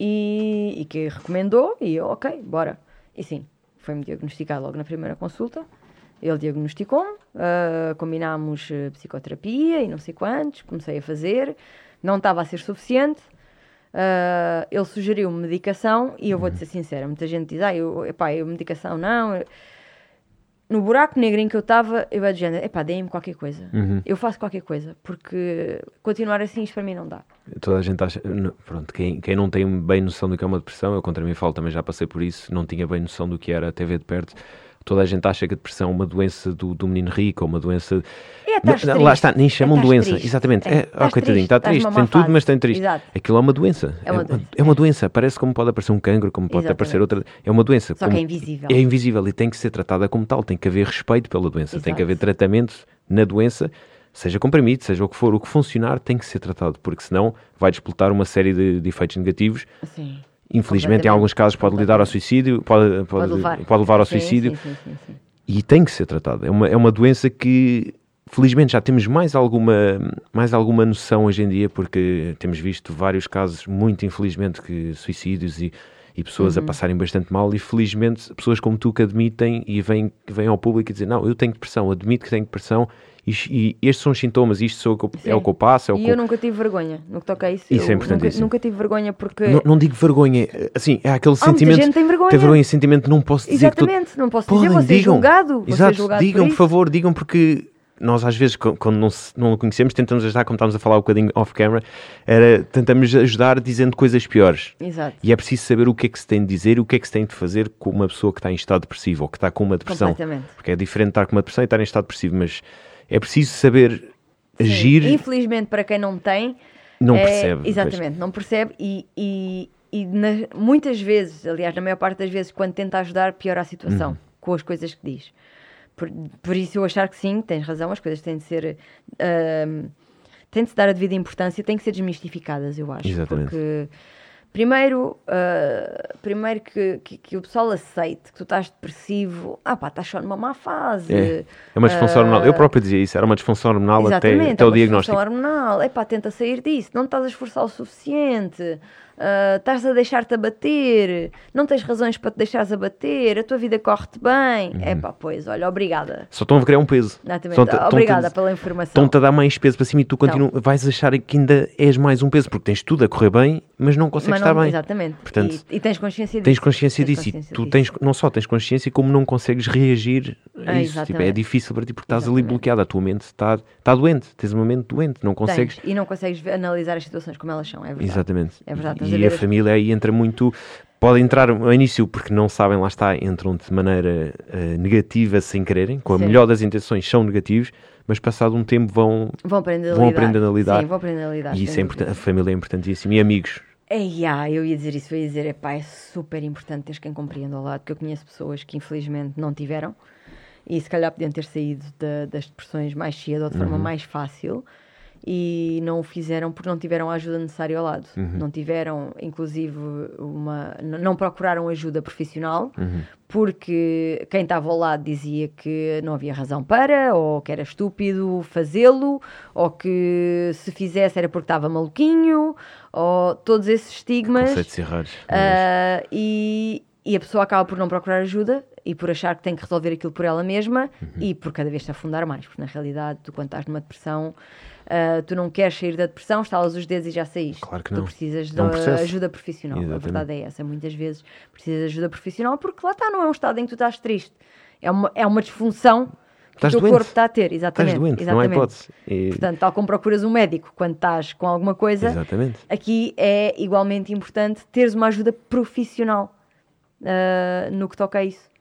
e, e que recomendou, e eu, ok, bora. E sim, foi-me diagnosticado logo na primeira consulta. Ele diagnosticou-me, ah, combinámos eh, psicoterapia e não sei quantos, comecei a fazer, não estava a ser suficiente. Ah, ele sugeriu-me medicação e eu vou-te ser sincera, muita gente diz, ah, eu, epá, eu medicação não. eu-" No buraco negro em que eu estava, eu ia de género, epá, deem-me qualquer coisa. Uhum. Eu faço qualquer coisa, porque continuar assim isto para mim não dá. Toda a gente acha. Pronto, quem, quem não tem bem noção do que é uma depressão, eu contra mim falo também já passei por isso, não tinha bem noção do que era a TV de perto. Toda a gente acha que a depressão é uma doença do, do menino rico, ou uma doença. É, Não, triste. lá está, nem chamam É, doença. triste. Exatamente. É, É, oh, coitadinho, está triste, tem tudo, mas tem triste. Exato. Aquilo é uma doença. É uma doença. é uma doença. Parece como pode aparecer um cancro, como pode aparecer Exatamente. outra. É uma doença. Só que Como- é invisível. É invisível e tem que ser tratada como tal. Tem que haver respeito pela doença. Tem que Exato. haver tratamento na doença, seja comprimido, seja o que for. O que funcionar tem que ser tratado, porque senão vai desplotar uma série de, de efeitos negativos. Sim. Infelizmente, em alguns casos, pode lidar ao suicídio, pode, pode, Pode levar. pode levar ao Sim, suicídio Sim, sim, e tem que ser tratado. É uma, é uma doença que, felizmente, já temos mais alguma, mais alguma noção hoje em dia, porque temos visto vários casos, muito infelizmente, que suicídios e, e pessoas a passarem bastante mal. E felizmente, pessoas como tu que admitem e vêm, vêm ao público e dizem: Não, eu tenho depressão, admito que tenho depressão. E, e estes são os sintomas, isto o eu- é o que eu passo, é o E eu eu- nunca tive vergonha no que toca a isso. Isso é Eu importantíssimo. Nunca, nunca tive vergonha porque. Não, não digo vergonha, assim, é aquele muita sentimento. gente que tem vergonha. Tem vergonha, sentimento, não posso dizer que tu- Exatamente, não posso dizer, Podem, vou ser digam. julgado. Exato, julgado digam, por por favor, digam, porque nós às vezes, quando não, se- não o conhecemos, tentamos ajudar, como estávamos a falar um bocadinho off-camera, era, tentamos ajudar dizendo coisas piores. Exato. E é preciso saber o que é que se tem de dizer, o que é que se tem de fazer com uma pessoa que está em estado depressivo ou que está com uma depressão. Porque é diferente estar com uma depressão e estar em estado depressivo, mas é preciso saber Sim. agir, Infelizmente, para quem não tem. não é- percebe. Exatamente, não percebe e, e, e na- muitas vezes, aliás, na maior parte das vezes, quando tenta ajudar, piora a situação Uhum. com as coisas que diz. Por, por isso eu achar que sim, tens razão, as coisas têm de ser. Uh, têm de se dar a devida importância, têm que ser desmistificadas, eu acho. Exatamente. Porque Primeiro, uh, primeiro que, que, que, o pessoal aceite que tu estás depressivo, ah pá, estás só numa má fase. É, é uma disfunção uh, hormonal. Eu próprio dizia isso, era uma disfunção hormonal até, até é o diagnóstico. Exatamente, hormonal. É pá, tenta sair disso, não estás a esforçar o suficiente. Uh, estás a deixar-te abater, não tens razões para te deixares abater, a tua vida corre-te bem. É uhum. pá, pois, olha, obrigada. Só estão a criar um peso. Exatamente. Obrigada pela informação. Estão-te a dar mais peso para cima e tu continua, vais achar que ainda és mais um peso, porque tens tudo a correr bem, mas não consegues mas não, estar bem. Exatamente. Portanto, e, e, tens consciência disso. Tens consciência tens disso. Consciência e tu disso. tens, não só tens consciência, como não consegues reagir a ah, isso. Tipo, é difícil para ti porque estás exatamente. ali bloqueado. A tua mente está, está doente. Tens uma mente doente. Não consegues. Tens, e não consegues analisar as situações como elas são. É verdade. Exatamente. É verdade. E a, a família aí entra muito. Pode entrar ao início porque não sabem, lá está, entram de maneira uh, negativa sem quererem, com a Sim. melhor das intenções, são negativos, mas passado um tempo vão, vão, aprender, a vão lidar. aprendendo a lidar. Sim, vão aprender a lidar. E isso é importante, a família é importantíssima. E amigos, é, yeah, eu ia dizer isso, eu ia dizer, epá, é super importante teres quem compreenda ao lado, porque eu conheço pessoas que infelizmente não tiveram e se calhar podiam ter saído de, das depressões mais cedo ou de forma uhum. mais fácil e não o fizeram porque não tiveram a ajuda necessária ao lado. Uhum. Não tiveram, inclusive, uma. Não procuraram ajuda profissional uhum. porque quem estava ao lado dizia que não havia razão para, ou que era estúpido fazê-lo, ou que se fizesse era porque estava maluquinho, ou todos esses estigmas. Conceitos errados. Uh, e, e a pessoa acaba por não procurar ajuda e por achar que tem que resolver aquilo por ela mesma uhum. e por cada vez se afundar mais, porque na realidade, tu quando estás numa depressão Uh, tu não queres sair da depressão, estalas os dedos e já saíste. Claro que não. Tu precisas de ajuda profissional. Exatamente. A verdade é essa. Muitas vezes precisas de ajuda profissional porque lá está, não é um estado em que tu estás triste. É uma, é uma disfunção que estás o teu doente. corpo está a ter. Exatamente. Estás doente, exatamente. não há hipótese. E... Portanto, tal como procuras um médico quando estás com alguma coisa, exatamente. aqui é igualmente importante teres uma ajuda profissional uh, no que toca a isso.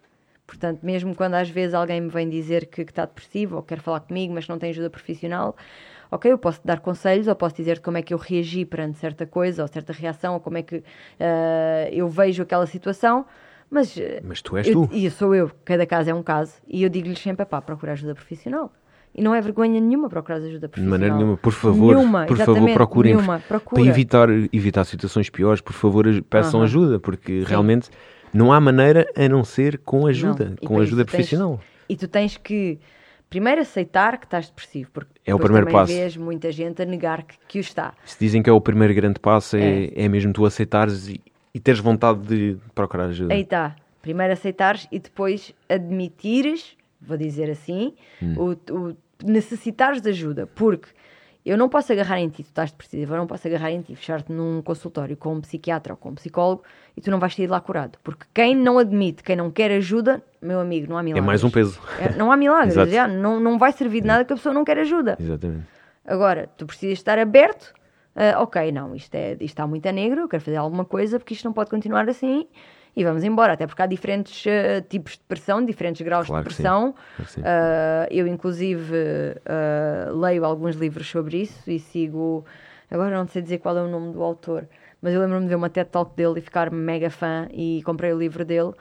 Portanto, mesmo quando às vezes alguém me vem dizer que, que está depressivo ou quer falar comigo, mas não tem ajuda profissional, ok, eu posso dar conselhos, ou posso dizer como é que eu reagi perante certa coisa, ou certa reação, ou como é que uh, eu vejo aquela situação, mas... Eh, mas tu és eu, tu. E sou eu, cada caso é um caso, e eu digo-lhes sempre, pá, procurar ajuda profissional. E não é vergonha nenhuma procurar ajuda profissional. De maneira nenhuma, por favor, nenhuma, por favor, procurem. Nenhuma, para evitar, evitar situações piores, por favor, peçam uhum. ajuda, porque Sim. realmente não há maneira a não ser com ajuda, com ajuda profissional. Tens, e tu tens que primeiro aceitar que estás depressivo, porque é o primeiro passo. vês muita gente a negar que, que o está. Se dizem que é o primeiro grande passo, é, é. é mesmo tu aceitares e, e teres vontade de procurar ajuda. Aí está. Primeiro aceitares e depois admitires, vou dizer assim, hum. o, o necessitares de ajuda, porque eu não posso agarrar em ti, tu estás depressivo, eu não posso agarrar em ti, fechar-te num consultório com um psiquiatra ou com um psicólogo e tu não vais sair de lá curado. Porque quem não admite, quem não quer ajuda, meu amigo, não há milagres. É mais um peso. É, não há milagres, já, não, não vai servir de nada que a pessoa não quer ajuda. Exatamente. Agora, tu precisas estar aberto, uh, ok, não, isto, é, isto está muito a negro, eu quero fazer alguma coisa porque isto não pode continuar assim e vamos embora, até porque há diferentes uh, tipos de pressão, diferentes graus claro de pressão. Uh, eu, inclusive, uh, leio alguns livros sobre isso e sigo. Agora não sei dizer qual é o nome do autor, mas eu lembro-me de ver uma TED Talk dele e ficar mega fã e comprei o livro dele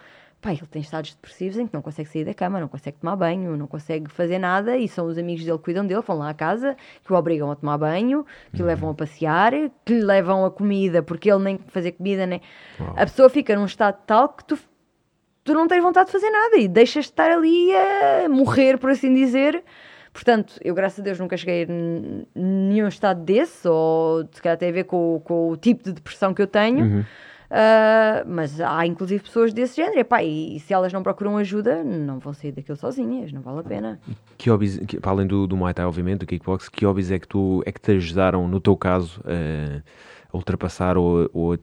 pá, ele tem estados depressivos em que não consegue sair da cama, não consegue tomar banho, não consegue fazer nada e são os amigos dele que cuidam dele, vão lá à casa, que o obrigam a tomar banho, que o levam a passear, que lhe levam a comida, porque ele nem fazer comida, nem. Uau. A pessoa fica num estado tal que tu, tu não tens vontade de fazer nada e deixas de estar ali a morrer, por assim dizer. Portanto, eu, graças a Deus, nunca cheguei a nenhum estado desse, ou se calhar tem a ver com, com o tipo de depressão que eu tenho. Uhum. Uh, mas há inclusive pessoas desse género, epá, e, e se elas não procuram ajuda, não vão sair daquilo sozinhas, não vale a pena. Que hobbies, que, para além do, do Muay Thai, obviamente, do kickbox, que hobbies é que, tu, é que te ajudaram, no teu caso, uh, a ultrapassar ou, ou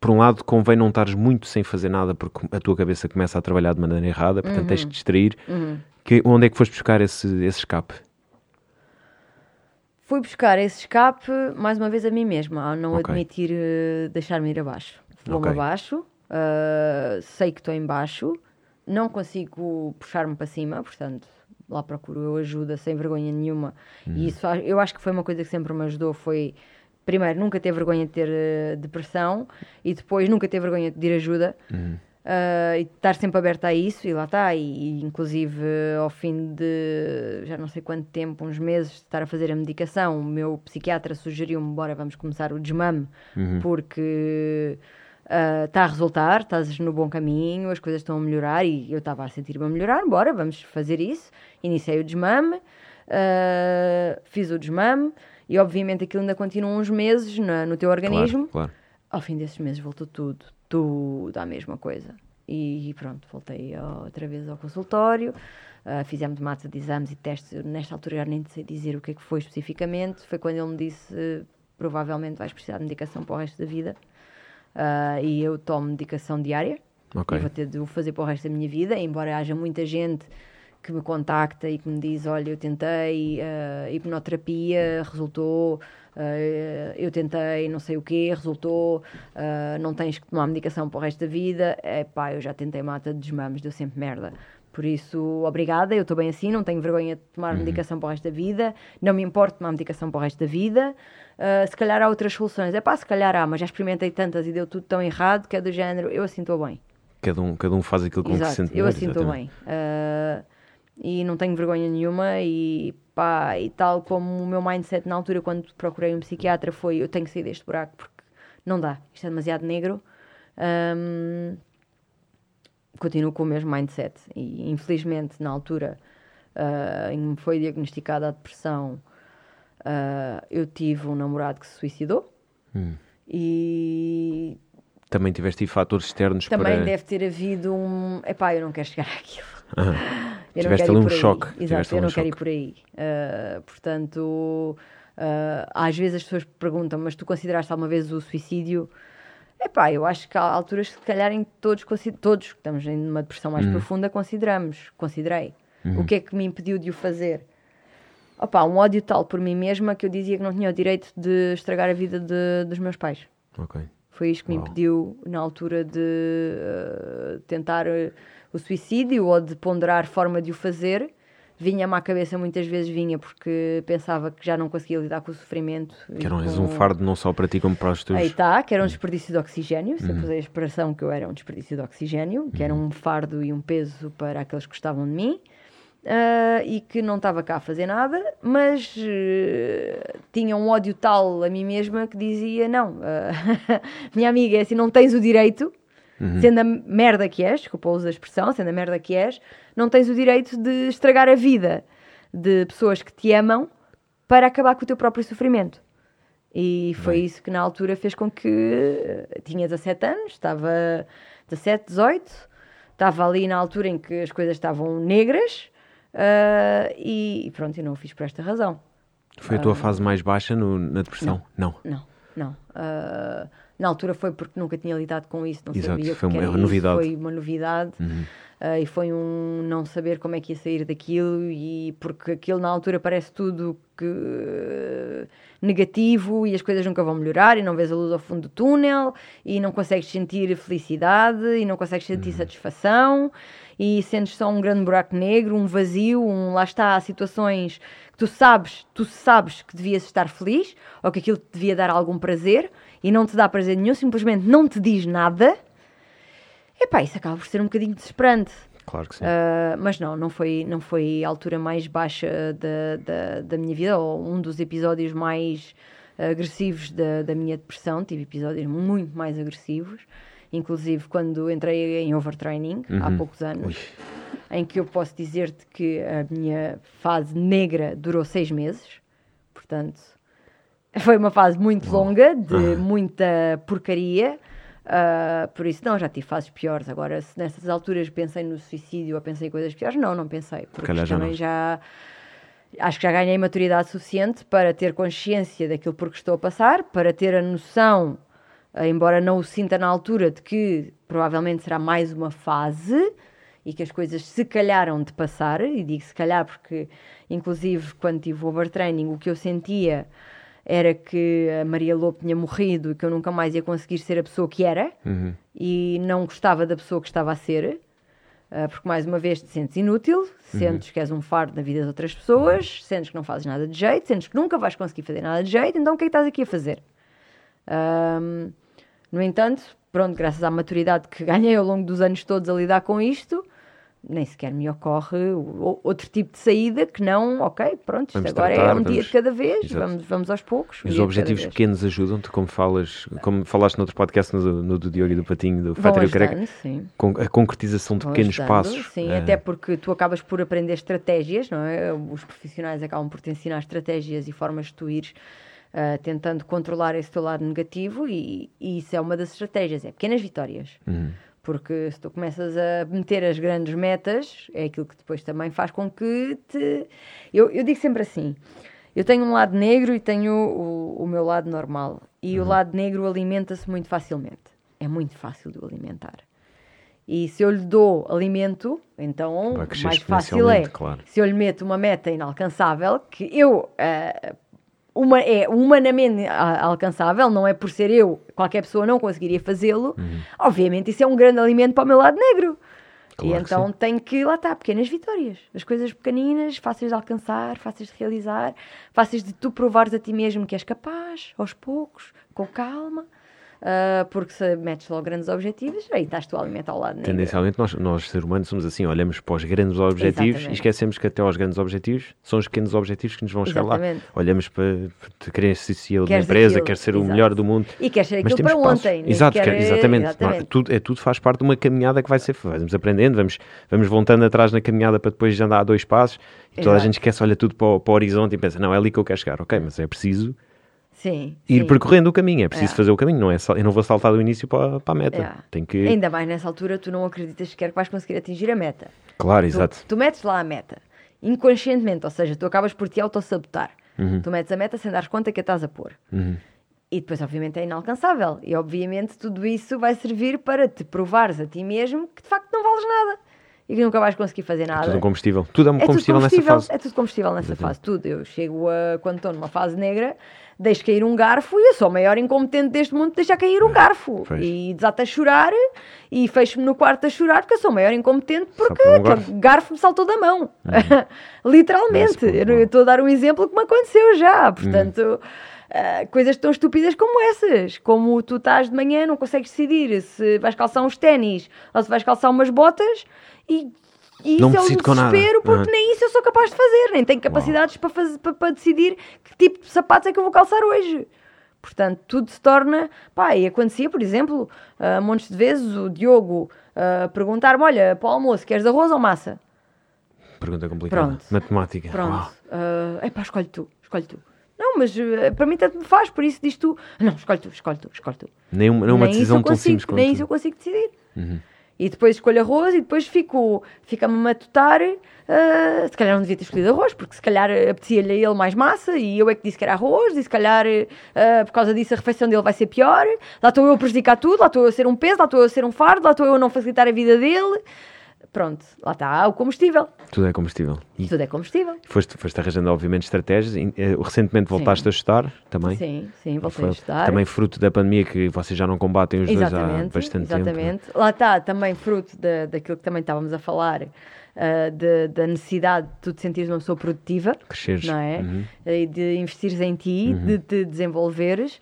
por um lado, convém não estares muito sem fazer nada porque a tua cabeça começa a trabalhar de maneira errada, portanto uhum. tens que distrair. Uhum. Que, onde é que foste buscar esse, esse escape? Fui buscar esse escape, mais uma vez, a mim mesma, ao não okay. admitir uh, deixar-me ir abaixo vou-me okay. abaixo, uh, sei que estou em baixo, não consigo puxar-me para cima, portanto, lá procuro eu ajuda sem vergonha nenhuma. Uhum. E isso eu acho que foi uma coisa que sempre me ajudou, foi primeiro nunca ter vergonha de ter uh, depressão e depois nunca ter vergonha de pedir ajuda. Uhum. Uh, e estar sempre aberta a isso, e lá está, e, e, inclusive ao fim de já não sei quanto tempo, uns meses, de estar a fazer a medicação, o meu psiquiatra sugeriu-me, bora, vamos começar o desmame, Uhum. porque uh, está a resultar, estás no bom caminho, as coisas estão a melhorar, e eu estava a sentir-me a melhorar, bora, vamos fazer isso. Iniciei o desmame, uh, fiz o desmame, e obviamente aquilo ainda continua uns meses na- no teu organismo. Claro, claro. Ao fim desses meses voltou tudo, tudo à mesma coisa. E pronto, voltei outra vez ao consultório, ah, fizemos mata de exames e testes. Eu, nesta altura já nem sei dizer o que é que foi especificamente. Foi quando ele me disse: provavelmente vais precisar de medicação para o resto da vida. Ah, e eu tomo medicação diária. Ok. E vou ter de o fazer para o resto da minha vida, embora haja muita gente que me contacta e que me diz: Olha, eu tentei eh, hipnoterapia, resultou, eh, eu tentei não sei o quê, resultou, eh, não tens que tomar medicação para o resto da vida. É pá, eu já tentei mata de desmames, deu sempre merda. Por isso, obrigada, eu estou bem assim, não tenho vergonha de tomar medicação para o resto da vida, não me importo tomar medicação para o resto da vida. Eh, se calhar há outras soluções, é pá, se calhar há, mas já experimentei tantas e deu tudo tão errado que é do género, eu assim estou bem. Cada um, cada um faz aquilo com que se Exato, sente eu melhor, assim estou bem. Ah, e não tenho vergonha nenhuma e pá, e tal como o meu mindset na altura quando procurei um psiquiatra foi eu tenho que sair deste buraco porque não dá, isto é demasiado negro. Ahm, continuo com o mesmo mindset e infelizmente na altura ah, em que me foi diagnosticada a depressão ah, eu tive um namorado que se suicidou Hum. e Também tiveste fatores externos também para. deve ter havido um. Epá, eu não quero chegar àquilo. Eu Tiveste ali ir um choque, Exato, tiveste eu não um quero ir choque. por aí. Uh, portanto, uh, às vezes as pessoas perguntam, mas tu consideraste alguma vez o suicídio? Epá, eu acho que há alturas que se calhar em todos, todos que estamos em uma depressão mais profunda, consideramos, considerei. Uhum. O que é que me impediu de o fazer? Opa, um ódio tal por mim mesma que eu dizia que não tinha o direito de estragar a vida de- dos meus pais. Ok. Foi isto que me impediu, na altura, de eh, tentar eh, o suicídio ou de ponderar forma de o fazer. Vinha-me à cabeça, muitas vezes vinha, porque pensava que já não conseguia lidar com o sofrimento. Que eram és com- um fardo não só para ti como para os teus. Aí está, que era um desperdício de oxigênio. Sempre usei a expressão que eu era um desperdício de oxigênio, que era um fardo e um peso para aqueles que gostavam de mim. ah, e que não estava cá a fazer nada, mas eh, tinha um ódio tal a mim mesma que dizia: Não, ah, minha amiga, é assim, não tens o direito, sendo a merda que és, desculpa, uso a expressão, sendo a merda que és, não tens o direito de estragar a vida de pessoas que te amam para acabar com o teu próprio sofrimento. E foi isso que na altura fez com que eh, tinha 17 anos, estava 17, 18, estava ali na altura em que as coisas estavam negras ah, e pronto, eu não o fiz por esta razão. Foi Ah. a tua fase mais baixa no- na depressão? Não. Não, não. Ah, na altura foi porque nunca tinha lidado com isso, não Exato, sabia foi uma- era novidade. Foi uma novidade. Ah, e foi um não saber como é que ia sair daquilo e porque aquilo na altura parece tudo que negativo e as coisas nunca vão melhorar e não vês a luz ao fundo do túnel e não consegues sentir felicidade e não consegues sentir satisfação e sentes só um grande buraco negro, um vazio, um lá está, há situações que tu sabes, tu sabes que devias estar feliz ou que aquilo te devia dar algum prazer e não te dá prazer nenhum, simplesmente não te diz nada. Epá, isso acaba por ser um bocadinho desesperante. Claro que sim. Ah, mas não, não foi, não foi a altura mais baixa da, da, da minha vida, ou um dos episódios mais agressivos da, da minha depressão. Tive episódios muito mais agressivos, inclusive quando entrei em overtraining há poucos anos, em que eu posso dizer-te que a minha fase negra durou seis meses, portanto. Foi uma fase muito longa, de muita porcaria. ah, por isso, não, já tive fases piores. Agora, se nessas alturas pensei no suicídio ou pensei em coisas piores, não, não pensei. Porque já também não. já. Acho que já ganhei maturidade suficiente para ter consciência daquilo por que estou a passar, para ter a noção, ah, embora não o sinta na altura, de que provavelmente será mais uma fase e que as coisas se calharam de passar, e digo se calhar porque, inclusive, quando tive o overtraining, o que eu sentia era que a Maria Lobo tinha morrido e que eu nunca mais ia conseguir ser a pessoa que era Uhum. e não gostava da pessoa que estava a ser, ah, porque mais uma vez te sentes inútil, sentes que és um fardo na vida das outras pessoas, sentes que não fazes nada de jeito, sentes que nunca vais conseguir fazer nada de jeito, então o que é que estás aqui a fazer? Ahm, no entanto, pronto, graças à maturidade que ganhei ao longo dos anos todos a lidar com isto, nem sequer me ocorre outro tipo de saída que não, ok, pronto, isto vamos agora tratar, é um vamos... dia de cada vez, vamos, vamos aos poucos. Um os objetivos pequenos ajudam-te, como falas, como falaste noutro podcast no, no do Diogo e do Patinho, do Fator e Careca, com a concretização de Vão pequenos ajudando, passos. Sim, é... até porque tu acabas por aprender estratégias, não é? Os profissionais acabam por te ensinar estratégias e formas de tu ires uh, tentando controlar esse teu lado negativo e, e, isso é uma das estratégias, é pequenas vitórias. Uhum. Porque se tu começas a meter as grandes metas, é aquilo que depois também faz com que te. Eu, eu digo sempre assim: eu tenho um lado negro e tenho o, o meu lado normal. E uhum. o lado negro alimenta-se muito facilmente. É muito fácil de o alimentar. E se eu lhe dou alimento, então mais fácil é. Claro. Se eu lhe meto uma meta inalcançável, que eu uh, uma, é humanamente alcançável, não é por ser eu, qualquer pessoa não conseguiria fazê-lo, uhum. obviamente isso é um grande alimento para o meu lado negro. Claro e então tem que, lá está, pequenas vitórias. As coisas pequeninas, fáceis de alcançar, fáceis de realizar, fáceis de tu provares a ti mesmo que és capaz, aos poucos, com calma. Uh, porque se metes logo grandes objetivos, aí estás alimentar ao lado negro. Tendencialmente, nós, nós, seres humanos, somos assim: olhamos para os grandes objetivos Exatamente. e esquecemos que até aos grandes objetivos são os pequenos objetivos que nos vão chegar Exatamente. lá. Olhamos para, para querer ser CEO de uma empresa, quer ser Exato. o melhor do mundo. E quer ser aquilo para passos. ontem. Exato, quer, exatamente. exatamente. Tudo, é, tudo faz parte de uma caminhada que vai ser. Vamos aprendendo, vamos, vamos voltando atrás na caminhada para depois andar a dois passos e Exato. toda a gente esquece, olha tudo para o, para o horizonte e pensa: não, é ali que eu quero chegar. Ok, mas é preciso Sim, ir sim. percorrendo o caminho, é preciso é. fazer o caminho, não é eu não vou saltar do início para, para a meta. É. Tem que... Ainda mais nessa altura tu não acreditas sequer que vais conseguir atingir a meta. Claro, tu, exato. Tu metes lá a meta, inconscientemente, ou seja, tu acabas por te autossabotar. Uhum. Tu metes a meta sem dar conta que a estás a pôr. Uhum. E depois, obviamente, é inalcançável. E, obviamente, tudo isso vai servir para te provares a ti mesmo que, de facto, não vales nada. E que nunca vais conseguir fazer nada. É tudo um combustível. Tudo é um é combustível, combustível, nessa fase. É tudo combustível nessa Exatamente. fase. Tudo. Eu chego a... Quando estou numa fase negra deixo cair um garfo e eu sou o maior incompetente deste mundo de deixar cair um garfo. Pois. E desato a chorar e fecho-me no quarto a chorar porque eu sou o maior incompetente porque um garfo. garfo me saltou da mão. Uhum. Literalmente. Eu estou a dar um exemplo que me aconteceu já. Portanto. Uhum. Uh, coisas tão estúpidas como essas. Como tu estás de manhã, não consegues decidir se vais calçar uns ténis ou se vais calçar umas botas e e não isso é um desespero porque nem isso eu sou capaz de fazer, nem tenho capacidades para, fazer, para, para, decidir que tipo de sapatos é que eu vou calçar hoje. Portanto, tudo se torna. Pá, e acontecia, por exemplo, uh, montes de vezes o Diogo uh, perguntar-me: Olha, para o almoço, queres arroz ou massa? Pergunta complicada. Pronto. Matemática. Pronto. Uh, epá, escolhe tu, escolhe tu. Não, mas uh, para mim tanto me faz, por isso diz tu. Não, escolhe tu, escolhe tu, escolhe tu. Nem, uma, nem uma decisão tão simples Nem isso eu consigo decidir. Uhum. E depois escolho arroz e depois fico, fica-me a matutar. Uh, se calhar não devia ter escolhido arroz, porque se calhar apetecia-lhe a ele mais massa e eu é que disse que era arroz, e se calhar uh, por causa disso a refeição dele vai ser pior. Lá estou eu a prejudicar tudo, lá estou eu a ser um peso, lá estou eu a ser um fardo, lá estou eu a não facilitar a vida dele pronto, lá está o combustível. Tudo é combustível. E Tudo é combustível. Foste, foste arranjando, obviamente, estratégias. Eh, recentemente voltaste sim. a estudar também. Sim, sim, voltei Foi, a estudar. Também fruto da pandemia que vocês já não combatem os exatamente, dois há bastante exatamente. tempo. Exatamente. Lá está, também fruto de, daquilo que também estávamos a falar. Uh, de, da necessidade de tu te sentires uma pessoa produtiva, Cresceres. não é? Uhum. E de investires em ti, uhum. de te desenvolveres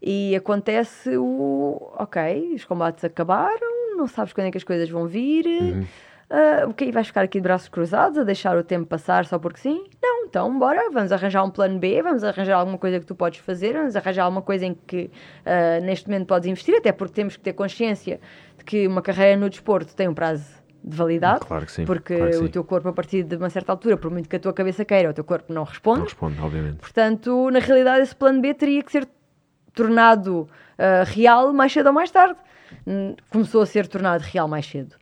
e acontece o ok, os combates acabaram, não sabes quando é que as coisas vão vir, uhum. Uh, ok, vais ficar aqui de braços cruzados a deixar o tempo passar só porque sim? Não, então bora, vamos arranjar um plano B, vamos arranjar alguma coisa que tu podes fazer, vamos arranjar alguma coisa em que uh, neste momento podes investir, até porque temos que ter consciência de que uma carreira no desporto tem um prazo de validade, claro que sim, porque claro que o sim. teu corpo, a partir de uma certa altura, por muito que a tua cabeça queira, o teu corpo não responde. Não responde, obviamente. Portanto, na realidade, esse plano B teria que ser tornado uh, real mais cedo ou mais tarde. Começou a ser tornado real mais cedo.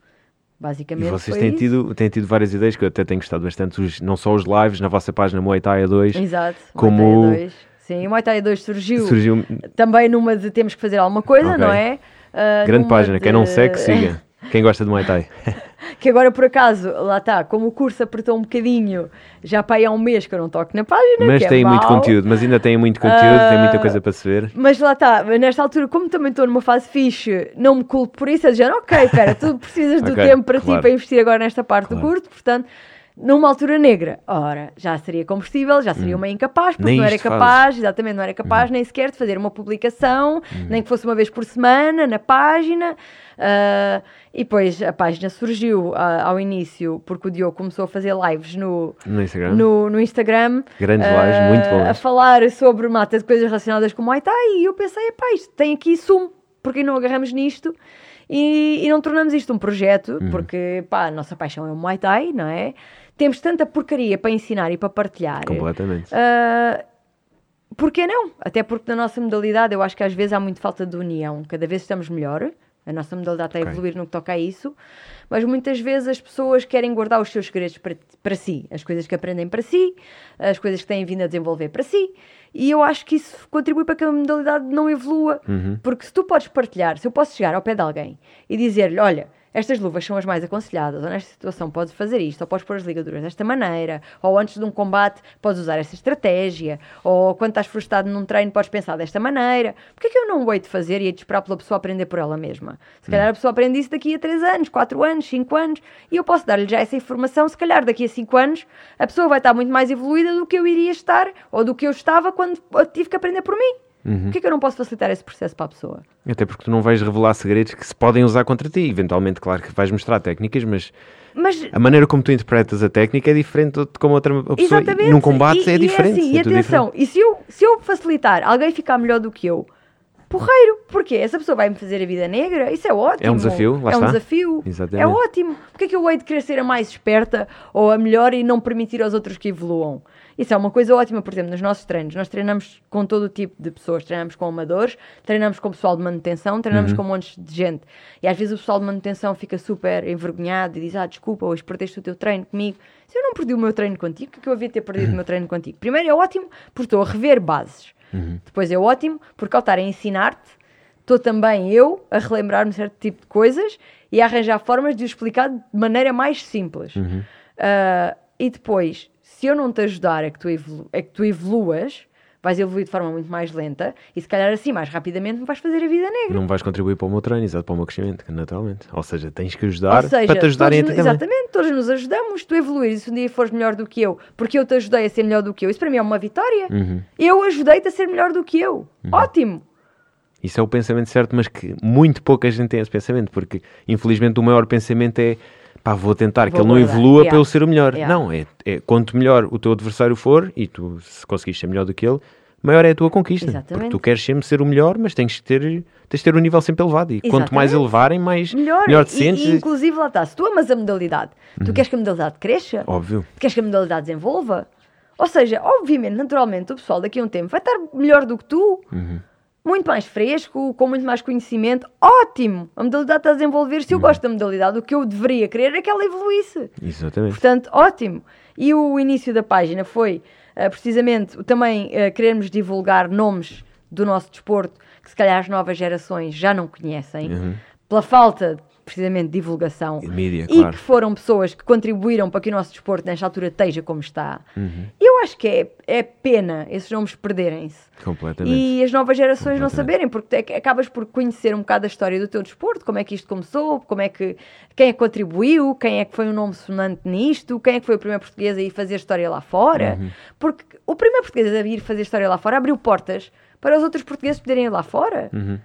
Basicamente. E vocês têm tido, têm tido várias ideias que eu até tenho gostado bastante, os, não só os lives na vossa página Muay Thai 2, Exato, como. Muay Thai 2. Sim, o Muay Thai 2 surgiu, surgiu também numa de temos que fazer alguma coisa, okay. não é? Uh, Grande página, de... quem não segue, siga. Quem gosta de Muay Thai. que agora por acaso, lá está, como o curso apertou um bocadinho, já para aí há um mês que eu não toco na página. Mas tem é muito conteúdo, mas ainda tem muito conteúdo, uh, tem muita coisa para se ver. Mas lá está, nesta altura, como também estou numa fase fixe, não me culpo por isso, é dizer, ok, espera, tu precisas do okay, tempo para claro. ti para investir agora nesta parte claro. do curto, portanto numa altura negra. Ora, já seria combustível, já seria uma incapaz, porque Nem não era capaz, fazes. exatamente, não era capaz nem sequer de fazer uma publicação, nem que fosse uma vez por semana na página. Ah, e depois a página surgiu ah, ao início porque o Diogo começou a fazer lives no, No Instagram. no, no Instagram. Grandes ah, lives, muito boas. A falar sobre mata de coisas relacionadas com o Muay Thai. E eu pensei, epá, isto tem aqui sumo, porque não agarramos nisto e, e não tornamos isto um projeto, Uhum. porque pá, a nossa paixão é o Muay Thai, não é? Temos tanta porcaria para ensinar e para partilhar. Completamente. Ah, Porquê não? Até porque na nossa modalidade eu acho que às vezes há muito falta de união. Cada vez estamos melhor. A nossa modalidade está a Ok. evoluir no que toca a isso. Mas muitas vezes as pessoas querem guardar os seus segredos para, para si. As coisas que aprendem para si, as coisas que têm vindo a desenvolver para si. E eu acho que isso contribui para que a modalidade não evolua. Porque se tu podes partilhar, se eu posso chegar ao pé de alguém e dizer-lhe, olha, estas luvas são as mais aconselhadas, ou nesta situação podes fazer isto, ou podes pôr as ligaduras desta maneira, ou antes de um combate podes usar esta estratégia, ou quando estás frustrado num treino podes pensar desta maneira. Porquê é que eu não o hei de fazer e hei de esperar pela pessoa aprender por ela mesma? Se calhar a pessoa aprende isso daqui a 3 anos, 4 anos, 5 anos, e eu posso dar-lhe já essa informação, se calhar daqui a 5 anos a pessoa vai estar muito mais evoluída do que eu iria estar, ou do que eu estava quando tive que aprender por mim. Porquê é que eu não posso facilitar esse processo para a pessoa? Até porque tu não vais revelar segredos que se podem usar contra ti. Eventualmente, claro que vais mostrar técnicas, mas Mas a maneira como tu interpretas a técnica é diferente de como outra pessoa. Exatamente. Num combate E- é e diferente. assim, e é tudo atenção, e se eu, se eu facilitar alguém ficar melhor do que eu, porreiro, porque essa pessoa vai me fazer a vida negra, isso é ótimo. É um desafio, lá É um está. desafio. Exatamente. É ótimo. Porque é que eu hei de querer ser a mais esperta ou a melhor e não permitir aos outros que evoluam? Isso é uma coisa ótima, por exemplo, nos nossos treinos. Nós treinamos com todo o tipo de pessoas. Treinamos com amadores, treinamos com pessoal de manutenção, treinamos Uhum. com montes de gente. E às vezes o pessoal de manutenção fica super envergonhado e diz: Ah, desculpa, hoje perdeste o teu treino comigo. Se eu não perdi o meu treino contigo, o que é que eu havia de ter perdido o meu treino contigo? Primeiro é ótimo porque estou a rever bases. Depois é ótimo porque ao estar a ensinar-te, estou também eu a relembrar-me certo tipo de coisas e a arranjar formas de o explicar de maneira mais simples. Ah, e depois, se eu não te ajudar a que, tu evolu a que tu evoluas, vais evoluir de forma muito mais lenta e se calhar assim, mais rapidamente, me vais fazer a vida negra. Não vais contribuir para o meu treino, exato, para o meu crescimento, naturalmente. Ou seja, tens que ajudar seja, para te ajudarem a ti todos, também. exatamente, todos nos ajudamos. Tu evoluires, se um dia fores melhor do que eu, porque eu te ajudei a ser melhor do que eu, isso para mim é uma vitória. Uhum. Eu ajudei-te a ser melhor do que eu. Ótimo. Isso é o pensamento certo, mas que muito pouca gente tem esse pensamento, porque infelizmente o maior pensamento é pá, vou tentar que Vou ele não evolua Yeah. para eu ser o melhor. Yeah. Não, é, é quanto melhor o teu adversário for e tu se conseguires ser melhor do que ele, maior é a tua conquista. Porque Exatamente. tu queres sempre ser o melhor, mas tens de ter, tens de ter o nível sempre elevado. E quanto mais Exatamente. elevarem, mais Melhor. melhor, te E- sentes. Uhum. E, inclusive, lá está. Se tu amas a modalidade, tu queres que a modalidade cresça, Óbvio. tu queres que a modalidade desenvolva. Ou seja, obviamente, naturalmente, o pessoal daqui a um tempo vai estar melhor do que tu. Uhum. Muito mais fresco, com muito mais conhecimento. Ótimo! A modalidade está a desenvolver. Se eu gosto da modalidade, o que eu deveria querer é que ela evoluísse. Exatamente. Portanto, ótimo. E o início da página foi ah, precisamente também ah, querermos divulgar nomes do nosso desporto que se calhar as novas gerações já não conhecem, Uhum. pela falta precisamente de divulgação. E mídia, e claro. que foram pessoas que contribuíram para que o nosso desporto nesta altura esteja como está. Uhum. Eu acho que é, é pena esses nomes perderem-se. Completamente. E as novas gerações não saberem, porque é que acabas por conhecer um bocado a história do teu desporto, como é que isto começou, como é que, quem é que contribuiu, quem é que foi um nome sonante nisto, quem é que foi o primeiro português a ir fazer história lá fora. Uhum. Porque o primeiro português a ir fazer história lá fora abriu portas para os outros portugueses poderem ir lá fora. Uhum.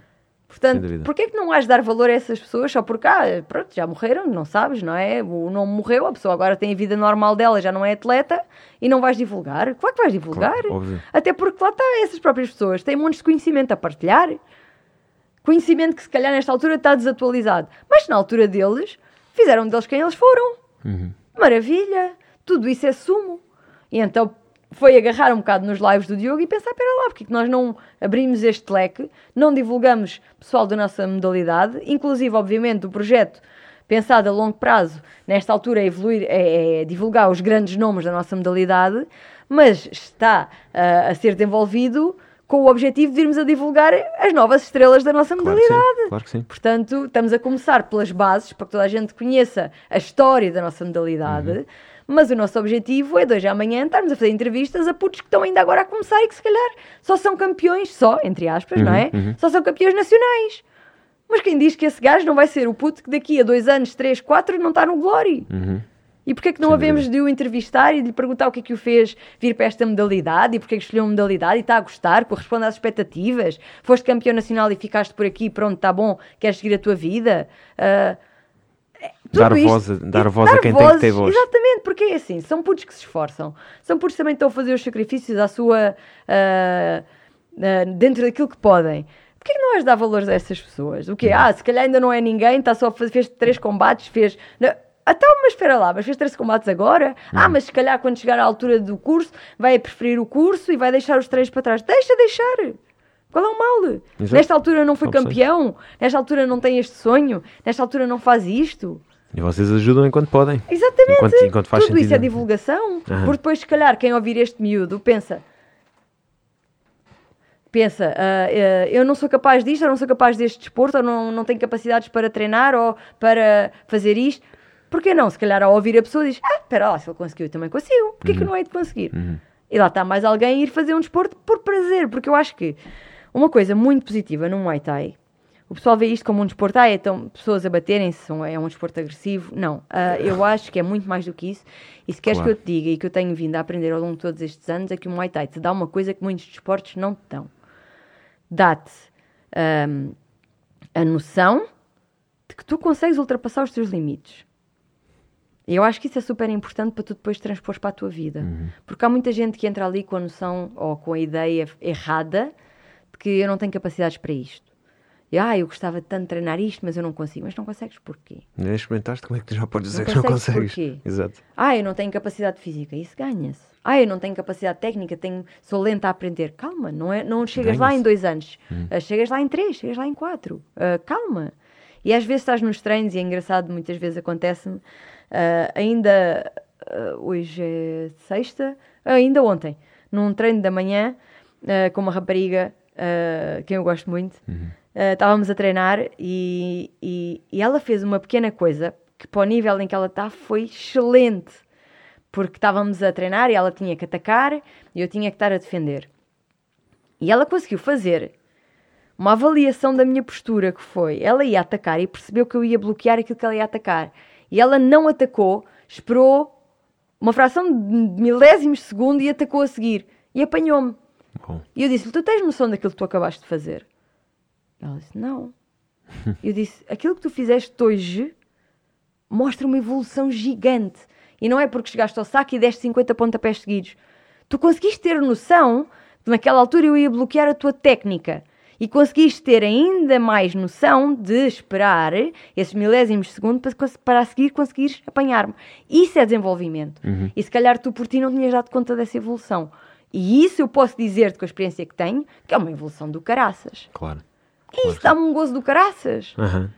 Portanto, porquê é que não de dar valor a essas pessoas só porque, ah, pronto, já morreram, não sabes, não é? O nome morreu, a pessoa agora tem a vida normal dela, já não é atleta e não vais divulgar? Claro que vais divulgar. Claro, óbvio. Até porque lá está, essas próprias pessoas têm montes de conhecimento a partilhar. Conhecimento que se calhar nesta altura está desatualizado. Mas na altura deles, fizeram deles quem eles foram. Uhum. Maravilha! Tudo isso é sumo. E então foi agarrar um bocado nos lives do Diogo e pensar, espera lá, porque é que nós não abrimos este leque, não divulgamos pessoal da nossa modalidade, inclusive, obviamente, o projeto pensado a longo prazo, nesta altura, é evoluir, é, é divulgar os grandes nomes da nossa modalidade, mas está ah, a ser desenvolvido com o objetivo de irmos a divulgar as novas estrelas da nossa Claro que sim, modalidade. claro que sim. Portanto, estamos a começar pelas bases, para que toda a gente conheça a história da nossa modalidade, Uhum. Mas o nosso objetivo é de hoje à amanhã estarmos a fazer entrevistas a putos que estão ainda agora a começar e que se calhar só são campeões, só, entre aspas, não é? uhum. Só são campeões nacionais. Mas quem diz que esse gajo não vai ser o puto que daqui a dois anos, três, quatro, não está no Glory? Uhum. E porquê é que não Sem havemos de o entrevistar e de lhe perguntar o que é que o fez vir para esta modalidade e porquê é que escolheu uma modalidade e está a gostar, corresponde às expectativas? Foste campeão nacional e ficaste por aqui, pronto, está bom, queres seguir a tua vida? Tudo Dar isto- voz a- dar voz a quem tem que ter vozes, voz. Exatamente, porque é assim, são putos que se esforçam, são putos que também estão a fazer os sacrifícios à sua, ah, ah, dentro daquilo que podem. Porquê que não vais dar valores a essas pessoas? O quê? Uhum. Ah, se calhar ainda não é ninguém, está só a fazer, fez três combates, fez... Não, Então, mas espera lá, mas fez três combates agora? Ah, Uhum. mas se calhar quando chegar à altura do curso, vai preferir o curso e vai deixar os três para trás. Deixa, deixar! Qual é o mal? Exato. Nesta altura não foi Opções. campeão, nesta altura não tem este sonho, nesta altura não faz isto. E vocês ajudam enquanto podem. Exatamente. Enquanto- enquanto faz Tudo isso sentido. é divulgação. Aham. Porque depois, se calhar, quem ouvir este miúdo pensa. Pensa, ah, ah, eu não sou capaz disto, ou não sou capaz deste desporto, ou não, não tenho capacidades para treinar, ou para fazer isto. Porquê não? Se calhar ao ouvir a pessoa diz, ah, espera lá, se ele conseguiu, eu também consigo. Porquê Uhum. que eu não hei de conseguir? E lá está mais alguém a ir fazer um desporto por prazer, porque eu acho que uma coisa muito positiva no Muay Thai, o pessoal vê isto como um desporto, ah, então pessoas a baterem-se, é um desporto agressivo. Não, ah, eu acho que é muito mais do que isso. E se queres Claro. que eu te diga e que eu tenho vindo a aprender ao longo de todos estes anos, é que o Muay Thai te dá uma coisa que muitos desportos não te dão. Dá-te ahm, a noção de que tu consegues ultrapassar os teus limites. E eu acho que isso é super importante para tu depois transpores para a tua vida. Porque há muita gente que entra ali com a noção ou com a ideia errada de que eu não tenho capacidades para isto. E, ah, eu gostava tanto de treinar isto, mas eu não consigo. Mas não consegues porquê? Nem experimentaste, como é que tu já podes dizer Não que não consegues porquê? Exato. Ah, eu não tenho capacidade física. Isso ganha-se. Ah, eu não tenho capacidade técnica, tenho, sou lenta a aprender. Calma, não, é, não chegas lá em dois anos. Ah, chegas lá em três, chegas lá em quatro. Ah, calma. E às vezes estás nos treinos, e é engraçado, muitas vezes acontece-me, ah, ainda hoje é sexta, ainda ontem, num treino da manhã, com uma rapariga, quem eu gosto muito, ah, estávamos a treinar e, e, e ela fez uma pequena coisa que para o nível em que ela está foi excelente porque estávamos a treinar e ela tinha que atacar e eu tinha que estar a defender. E ela conseguiu fazer uma avaliação da minha postura, que foi, ela ia atacar e percebeu que eu ia bloquear aquilo que ela ia atacar. E ela não atacou, esperou uma fração de milésimos de segundo e atacou a seguir. E apanhou-me. E eu disse-lhe, tu tens noção daquilo que tu acabaste de fazer? Ela disse, não. eu disse, aquilo que tu fizeste hoje mostra uma evolução gigante. E não é porque chegaste ao saco e deste 50 pontapés seguidos. Tu conseguiste ter noção que naquela altura eu ia bloquear a tua técnica. E conseguiste ter ainda mais noção de esperar esses milésimos de segundo para, para a seguir conseguires apanhar-me. Isso é desenvolvimento. E se calhar tu por ti não tinhas dado conta dessa evolução. E isso eu posso dizer-te com a experiência que tenho, que é uma evolução do caraças. claro. E isso dá-me um gozo do caraças. Aham.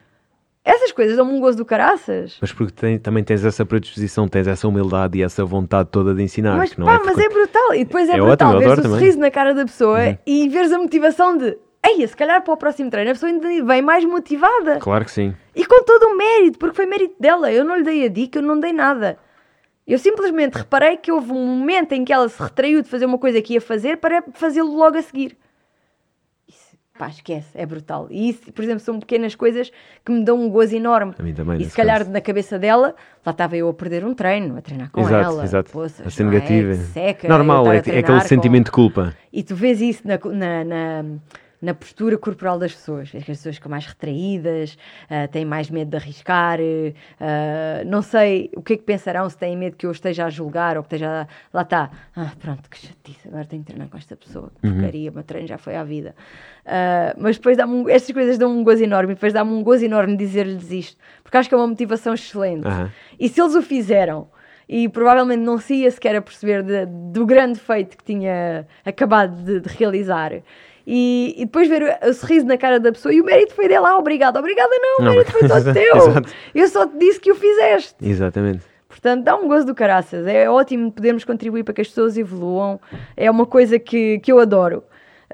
Essas coisas dão-me um gozo do caraças. Mas porque tem- também tens essa predisposição, tens essa humildade e essa vontade toda de ensinar. Mas que não pá, é mas é brutal. E depois é, É brutal ótimo, adoro o sorriso na cara da pessoa e veres a motivação de Ei, se calhar para o próximo treino a pessoa ainda vem mais motivada. Claro que sim. E com todo o mérito, porque foi mérito dela. Eu não lhe dei a dica, eu não dei nada. Eu simplesmente reparei que houve um momento em que ela se retraiu de fazer uma coisa que ia fazer para fazê-lo logo a seguir. Pá, esquece, é brutal. E isso, por exemplo, são pequenas coisas que me dão um gozo enorme. A mim também, E se calhar caso. na cabeça dela, lá estava eu a perder um treino, a treinar com exato, ela. exato. Poças, a ser é? negativa. Que seca, Normal, é, é aquele com- sentimento de culpa. e tu vês isso na, na, na, na postura corporal das pessoas. Que as pessoas ficam mais retraídas, ah, têm mais medo de arriscar. ah, não sei o que é que pensarão se têm medo que eu esteja a julgar ou que esteja. a- Lá está. Ah, pronto, que chatice. Agora tenho que treinar com esta pessoa. Que Uhum. porcaria, o meu treino já foi à vida. Ah, mas depois dá-me um, estas coisas dão-me um gozo enorme. Depois dá-me um gozo enorme dizer-lhes isto. Porque acho que é uma motivação excelente. Aham. E se eles o fizeram e provavelmente não se ia sequer a perceber de- do grande feito que tinha acabado de, de realizar. E, e depois ver o, o sorriso na cara da pessoa e o mérito foi dela, ah, obrigada, obrigada não, o Não, mérito foi todo teu. exato. Eu só te disse que o fizeste. Exatamente. Portanto, dá um gozo do caraças. É ótimo podermos contribuir para que as pessoas evoluam. É uma coisa que, que eu adoro.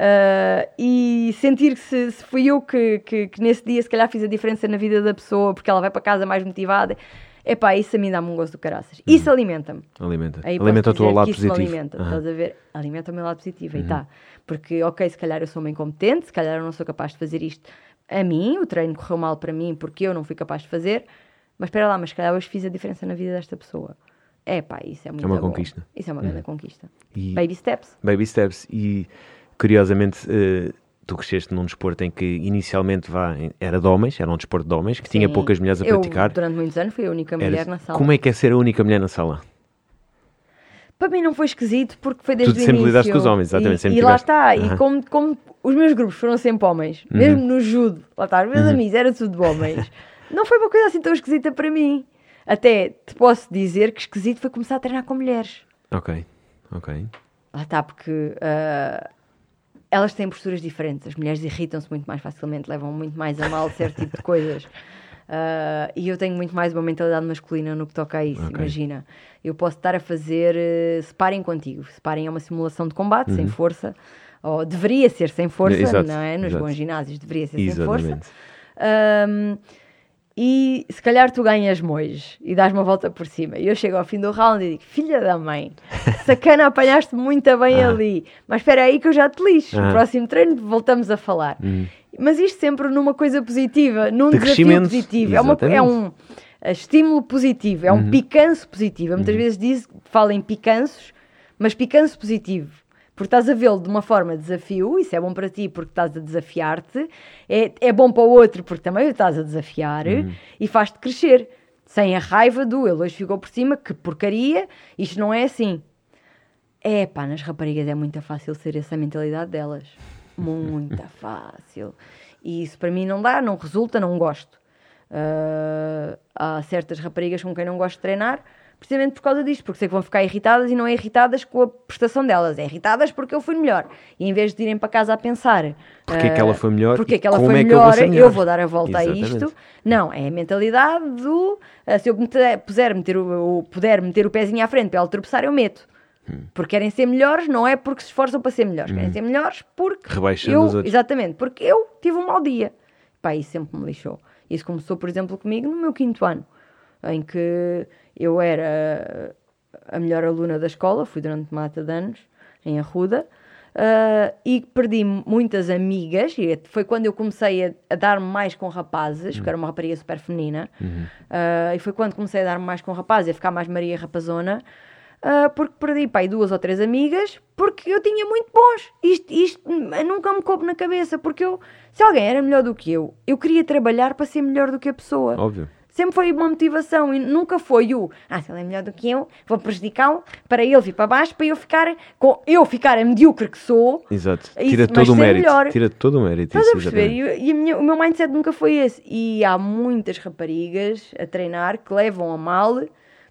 Ah, e sentir que se, se fui eu que, que, que nesse dia se calhar fiz a diferença na vida da pessoa porque ela vai para casa mais motivada. Epá, isso a mim dá-me um gozo do caraças. Isso alimenta-me. Alimenta. Aí Alimenta o teu lado positivo. alimenta, Aham. estás a ver? Alimenta o meu lado positivo, aí tá. Porque, ok, se calhar eu sou uma incompetente, se calhar eu não sou capaz de fazer isto a mim, o treino correu mal para mim porque eu não fui capaz de fazer, mas espera lá, mas se calhar hoje fiz a diferença na vida desta pessoa. É pá, isso é muito uma bom. conquista. Isso é uma grande conquista. E- Baby steps. Baby steps. E curiosamente, eh, tu cresceste num desporto em que inicialmente vá, era de homens, era um desporto de homens, que tinha Sim. poucas mulheres a Eu, praticar. durante muitos anos, fui a única mulher na sala. Como é que é ser a única mulher na sala? Para mim não foi esquisito porque foi desde Tu o sempre início. lidaste com os homens, exatamente, E, sempre e lá tiveste- está, Aham. e como, como os meus grupos foram sempre homens, mesmo no judo, lá está, os Uhum. meus amigos era tudo homens, não foi uma coisa assim tão esquisita para mim. Até te posso dizer que esquisito foi começar a treinar com mulheres. Ok, ok. Lá está, porque ah, elas têm posturas diferentes. As mulheres irritam-se muito mais facilmente, levam muito mais a mal certo tipo de coisas. Ah, e eu tenho muito mais uma mentalidade masculina no que toca a isso. Ok. Imagina, eu posso estar a fazer uh, separem contigo. Separem é uma simulação de combate sem força, ou deveria ser sem força, Uhum. Exato, não é? Nos exato. bons ginásios deveria ser sem força. Exatamente. Ahm, e se calhar tu ganhas mois e dás uma volta por cima. E eu chego ao fim do round e digo: Filha da mãe, sacana, apanhaste muito bem Ah. ali, mas espera aí que eu já te lixo. Ah. No próximo treino voltamos a falar. Mas isto sempre numa coisa positiva, num De desafio positivo. É, uma, é um uh, estímulo positivo, é um Uhum. picanço positivo. Eu muitas vezes diz, falo em picanços, mas picanço positivo. Porque estás a vê-lo de uma forma de desafio, isso é bom para ti porque estás a desafiar-te, é, é bom para o outro porque também o estás a desafiar Uhum. e faz-te crescer. Sem a raiva do ele hoje ficou por cima, que porcaria, isto não é assim. É pá, nas raparigas é muito fácil ser essa mentalidade delas. Muito fácil. E isso para mim não dá, não resulta, não gosto. Ah, há certas raparigas com quem não gosto de treinar, precisamente por causa disto, porque sei que vão ficar irritadas e não é irritadas com a prestação delas, é irritadas porque eu fui melhor. E em vez de irem para casa a pensar Porque é que ah, ela foi melhor porque é que ela foi é que eu vou melhor, eu, melhor? vou dar a volta a Exatamente. isto. Não, é a mentalidade do ah, se eu puser meter o, o- puder meter o pezinho à frente para ela tropeçar, eu meto. Porque querem ser melhores, não é porque se esforçam para ser melhores, querem ser melhores porque Rebaixando eu, os outros. exatamente, porque eu tive um mau dia. Pá, isso sempre me lixou. Isso começou, por exemplo, comigo no meu quinto ano, em que eu era a melhor aluna da escola, fui durante mata de anos, em Arruda, ah, e perdi muitas amigas, e foi quando eu comecei a, a dar-me mais com rapazes, porque era uma rapariga super feminina, ah, e foi quando comecei a dar-me mais com rapazes, a ficar mais Maria Rapazona, ah, porque perdi pai duas ou três amigas, porque eu tinha muito bons. Isto, isto nunca me coube na cabeça, porque eu, se alguém era melhor do que eu, eu queria trabalhar para ser melhor do que a pessoa. Óbvio. Sempre foi uma motivação e nunca foi o ah, se ele é melhor do que eu, vou prejudicá-lo para ele vir para baixo, para eu ficar com eu ficar a medíocre que sou. Exato. Isso, Tira mas todo o mérito. melhor. Tira todo o mérito. Estás a isso, perceber? E, e a minha- o meu mindset nunca foi esse. E há muitas raparigas a treinar que levam a mal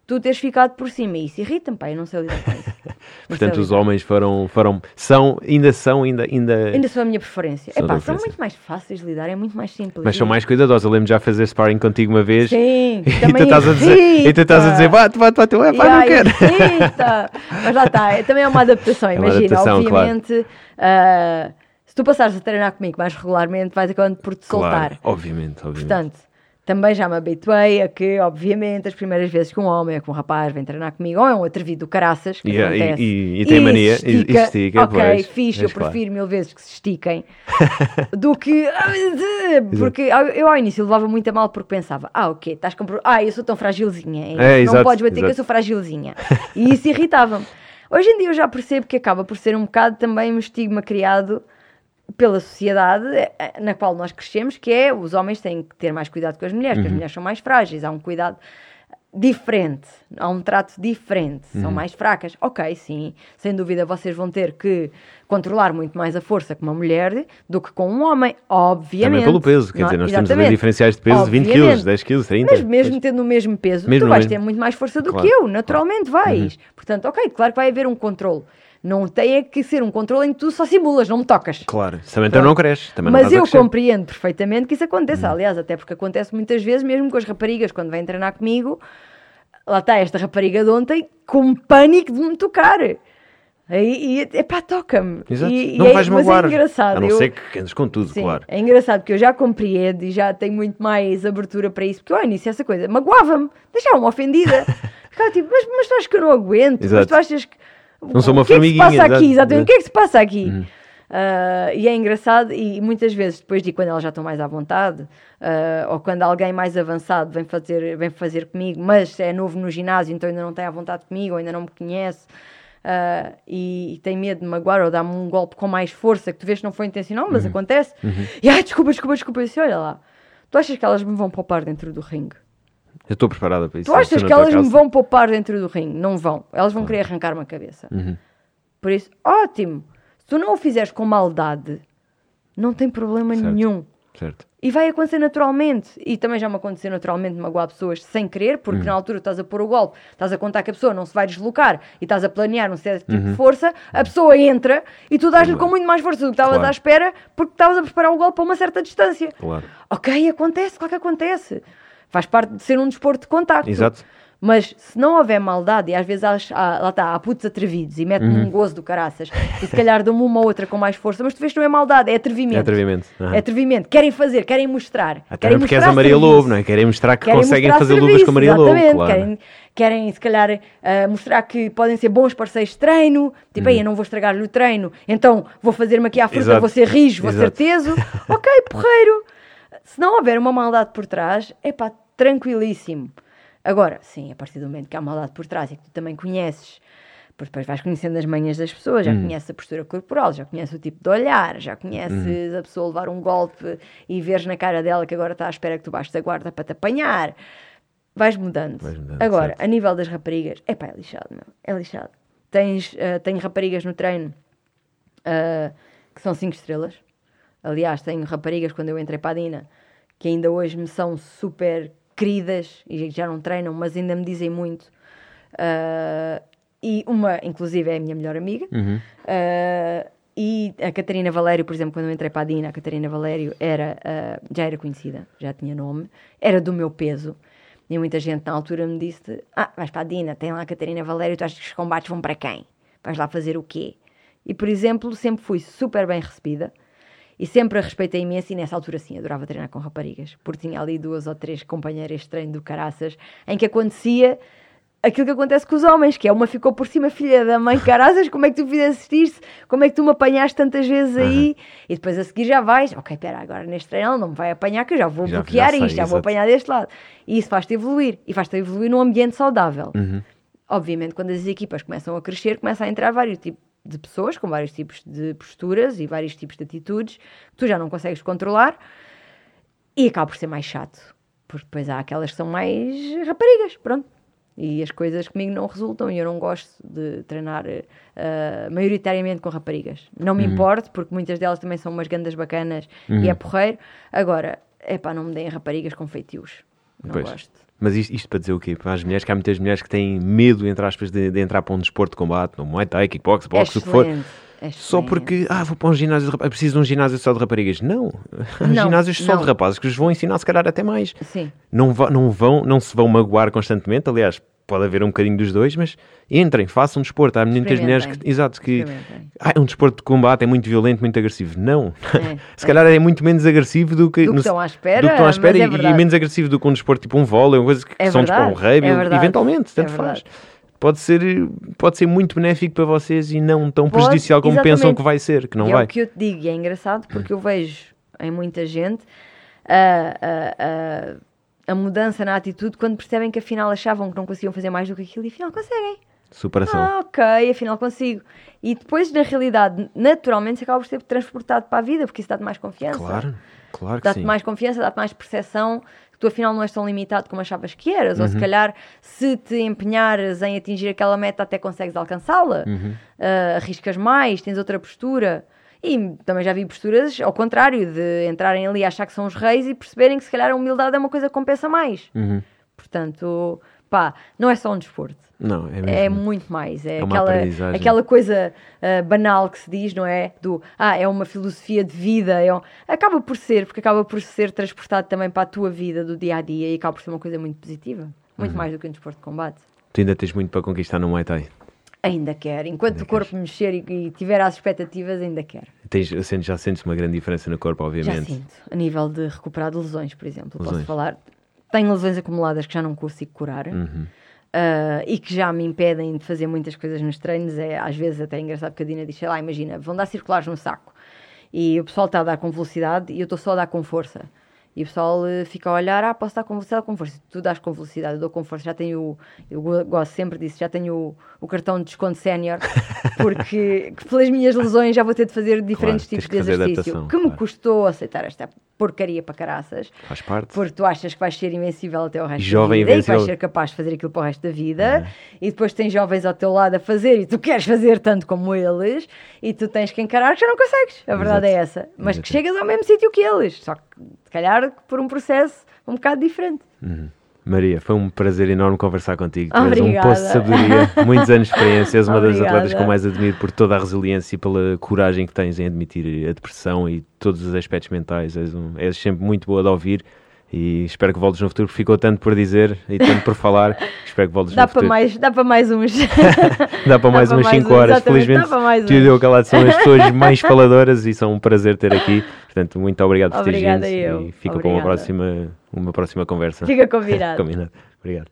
tu teres ficado por cima. E isso irrita-me, pá, eu não sei lidar com isso. Portanto, os homens foram, foram, são, ainda são, ainda, ainda, Ainda são a minha preferência. São Epá, tua são preferência. muito mais fáceis de lidar, é muito mais simples. mas são mais cuidadosos. Eu lembro de já fazer sparring contigo uma vez. Sim, E tu também estás a dizer, e tu estás a dizer, bate, bate, bate, ué, pá, E não quero. irrita. Mas lá está, é- também é uma adaptação. É uma Imagina, adaptação, claro. obviamente, ah, se tu passares a treinar comigo mais regularmente, vais acabando por te soltar. Claro, obviamente, obviamente. Portanto, também já me habituei a que, obviamente, as primeiras vezes que um homem ou que um rapaz vem treinar comigo, ou é um atrevido do caraças, que Yeah, e- acontece, e- e tem mania, e- e estica, estica, ok, pois, fixe, eu mas claro. prefiro mil vezes que se estiquem, do que... Porque ao- eu ao início levava muito a mal porque pensava, ah, ok, estás com... Ah, eu sou tão fragilzinha, é, não exato, podes bater que eu exato. sou fragilzinha. E isso irritava-me. Hoje em dia eu já percebo que acaba por ser um bocado também um estigma criado pela sociedade eh, eh, na qual nós crescemos, que é os homens têm que ter mais cuidado com as mulheres, porque as mulheres são mais frágeis, há um cuidado diferente, há um trato diferente, são mais fracas. Ok, sim, sem dúvida vocês vão ter que controlar muito mais a força com uma mulher do que com um homem, obviamente. Também pelo peso, quer Não- dizer, nós temos exatamente. diferenciais de peso de 20 Obviamente. kg, 10 kg, 30. Mas mesmo Pois. tendo o mesmo peso, Mesmo tu vais mesmo. ter muito mais força do Claro, Uhum. que eu, naturalmente vais. Portanto, ok, claro que vai haver um controle. Não tem é que ser um controle em que tu só simulas, não me tocas. Claro, também então não cresce. Também não Mas a eu compreendo perfeitamente que isso aconteça. Uhum. Aliás, até porque acontece muitas vezes, mesmo com as raparigas, quando vêm treinar comigo, lá está esta rapariga de ontem com pânico de me tocar. E, e epá, toca-me. E, não e é, vais mas magoar. é engraçado. A não eu- ser que andes com tudo, Sim, claro. é engraçado porque eu já compreendo e já tenho muito mais abertura para isso, porque eu ao início essa coisa magoava-me, deixava-me ofendida. Ficava tipo, mas, mas tu achas que eu não aguento? Mas Exato. tu achas que. Não sou uma o que é que se formiguinha, passa aqui? Exatamente, o que é que se passa aqui? Uh, e é engraçado, e muitas vezes, depois de quando elas já estão mais à vontade, uh, ou quando alguém mais avançado vem fazer, vem fazer comigo, mas é novo no ginásio, então ainda não tem à vontade comigo, ou ainda não me conhece, uh, e, e, tem medo de magoar ou dar-me um golpe com mais força, que tu vês que não foi intencional, mas Uhum. acontece, e ai, desculpa, desculpa, desculpa, eu disse, olha lá, tu achas que elas me vão poupar dentro do ringue? Eu estou preparada para isso. Tu achas que elas me vão poupar dentro do ringue? Não vão. Elas vão querer arrancar-me a cabeça. Uhum. Por isso, ótimo. Se tu não o fizeres com maldade, não tem problema Certo. nenhum. Certo. E vai acontecer naturalmente. E também já me aconteceu naturalmente de magoar pessoas sem querer, Uhum. porque na altura estás a pôr o golpe, estás a contar que a pessoa não se vai deslocar e estás a planear um certo Uhum. tipo de força, a pessoa entra e tu dás-lhe com muito mais força do que estavas Claro. à espera, porque estavas a preparar o golpe a uma certa distância. Claro. Ok, acontece, claro que acontece. Faz parte de ser um desporto de contacto. Exato. Mas se não houver maldade, e às vezes há, lá está, há putos atrevidos e metem-me Uhum. um gozo do caraças, e se calhar dão-me uma ou outra com mais força, mas tu vês que não é maldade, é atrevimento. É atrevimento. Aham. É atrevimento. Querem fazer, querem mostrar. Até querem porque és a Maria serviço. Lobo, não é? Querem mostrar que Querem conseguem mostrar fazer luvas serviço, com a Maria Lobo. exatamente. Claro. Querem, querem, se calhar, ah, mostrar que podem ser bons parceiros de treino. Tipo, aí eu não vou estragar-lhe o treino, então vou fazer-me aqui à Uhum. Exato. vou ser rijo, vou ser Exato. teso. ok, porreiro. Se não houver uma maldade por trás, é pá, tranquilíssimo. Agora, sim, a partir do momento que há maldade por trás e que tu também conheces, pois depois vais conhecendo as manhas das pessoas, Hum. já conheces a postura corporal, já conheces o tipo de olhar, já conheces a pessoa levar um golpe e veres na cara dela que agora está à espera que tu baixes a guarda para te apanhar. Vais mudando. Vais mudando, Agora, certo. a nível das raparigas, é pá, é lixado, meu. É lixado. Tens, ah, tenho raparigas no treino ah, que são 5 estrelas. Aliás, tenho raparigas quando eu entrei para a Dina que ainda hoje me são super queridas e já não treinam, mas ainda me dizem muito. Ah, e uma, inclusive, é a minha melhor amiga. Uhum. Ah, e a Catarina Valério, por exemplo, quando eu entrei para a Dina, a Catarina Valério era, ah, já era conhecida, já tinha nome, era do meu peso. E muita gente na altura me disse: Ah, vais para a Dina, tem lá a Catarina Valério, tu achas que os combates vão para quem? Vais lá fazer o quê? E, por exemplo, sempre fui super bem recebida e sempre a respeitei imenso. E nessa altura, sim, adorava treinar com raparigas, porque tinha ali duas ou três companheiras de treino do caraças em que acontecia aquilo que acontece com os homens, que é uma ficou por cima, filha da mãe, caraças, como é que tu fizeste isto? Como é que tu me apanhaste tantas vezes aí? E depois a seguir já vais, ok, espera, agora neste treino não me vai apanhar, que eu já vou Já- bloquear já sei, isto, já vou exato. apanhar deste lado. E isso faz-te evoluir, e faz-te evoluir num ambiente saudável. Uhum. Obviamente, quando as equipas começam a crescer, começa a entrar vários tipos de pessoas com vários tipos de posturas e vários tipos de atitudes que tu já não consegues controlar e acaba por ser mais chato, porque depois há aquelas que são mais raparigas, pronto. E as coisas comigo não resultam e eu não gosto de treinar eh, maioritariamente com raparigas. Não me importo, porque muitas delas também são umas gandas bacanas e é porreiro. Agora, é pá, não me deem raparigas com feitios. Não Pois. gosto. Mas isto, isto para dizer o quê? Para as mulheres, que há muitas mulheres que têm medo, entre aspas, de, de entrar para um desporto de combate, no Muay Thai, kickbox, boxe, o que for. excelente, é Só excelente. porque, ah, vou para um ginásio de rapazes, preciso de um ginásio só de raparigas. Não, há ginásios só não. de rapazes que os vão ensinar, se calhar, até mais. Sim. Não, não, vão, não se vão magoar constantemente, aliás, pode haver um bocadinho dos dois, mas entrem, façam desporto. Há muitas mulheres que, exato, que ah, é um desporto de combate, é muito violento, muito agressivo. Não, É, se calhar é muito menos agressivo do que, Do que no- estão à espera, do que estão à espera mas é e- e, menos agressivo do que um desporto tipo um vôlei, coisas que É são desporto, um rugby, é eventualmente, tanto é faz. Pode ser, pode ser muito benéfico para vocês e não tão Pode, prejudicial como exatamente. pensam que vai ser, que não e vai. é o que eu te digo, e é engraçado porque eu vejo em muita gente a, a, a, a mudança na atitude quando percebem que afinal achavam que não conseguiam fazer mais do que aquilo e afinal conseguem. Superação. Ah, ok, afinal consigo. E depois, na realidade, naturalmente, se acaba por ser transportado para a vida, porque isso dá-te mais confiança. claro, claro que Dá-te sim. mais confiança, dá-te mais percepção que tu afinal não és tão limitado como achavas que eras. Ou Uhum. se calhar, se te empenhares em atingir aquela meta, até consegues alcançá-la. Uhum. Ah, arriscas mais, tens outra postura. E também já vi posturas ao contrário, de entrarem ali a achar que são os reis e perceberem que se calhar a humildade é uma coisa que compensa mais. Uhum. Portanto, pá, não é só um desporto. Não, é mesmo. É muito mais. É, É aquela, aquela coisa ah, banal que se diz, não é? Do ah, é uma filosofia de vida. É um... Acaba por ser, porque acaba por ser transportado também para a tua vida do dia a dia e acaba por ser uma coisa muito positiva. Uhum. Muito mais do que um desporto de combate. Tu ainda tens muito para conquistar no Muay Thai. Ainda quero. Enquanto o corpo mexer e, e tiver as expectativas, ainda quero. Tens, sentes- já sentes uma grande diferença no corpo, Já obviamente. sinto. A nível de recuperar de lesões, por exemplo. Lesões. Posso falar. Tenho lesões acumuladas que já não consigo curar. Uhum. ah, e que já me impedem de fazer muitas coisas nos treinos. É às vezes até engraçado porque a Dina diz: sei lá, imagina, vão dar circulares no saco. E o pessoal está a dar com velocidade e eu estou só a dar com força. E o pessoal uh, fica a olhar, ah, posso dar com velocidade com força. Tu dás com velocidade, eu dou com força. Já tenho, eu gosto sempre disso, já tenho o, o cartão de desconto sénior, porque pelas minhas lesões já vou ter de fazer diferentes Claro, tipos de exercício. que me claro. custou aceitar esta porcaria para caraças. Faz parte. Porque tu achas que vais ser invencível até o resto Jovem da vida e que invencível. vais ser capaz de fazer aquilo para o resto da vida e depois tens jovens ao teu lado a fazer e tu queres fazer tanto como eles e tu tens que encarar que já não consegues. A verdade Exato. é essa. Mas que Exato. chegas ao mesmo sítio que eles, só que se calhar por um processo um bocado diferente. Maria, foi um prazer enorme conversar contigo. Tu és um Obrigada. poço de sabedoria, muitos anos de experiência. És uma das Obrigada. atletas que eu mais admiro por toda a resiliência e pela coragem que tens em admitir a depressão e todos os aspectos mentais. És, um- és sempre muito boa de ouvir e espero que voltes no futuro. Ficou tanto por dizer e tanto por falar. Espero que voltes Dá no para, futuro. mais, dá para mais uns. Dá para mais para umas mais 5 uns, horas. Felizmente, dá para mais tu e uns. eu calado são as pessoas mais faladoras e são um prazer ter aqui. Portanto, muito obrigado por teres Obrigada vindo eu. e fica para uma próxima, uma próxima conversa. Fica combinado. Combinado. Obrigado.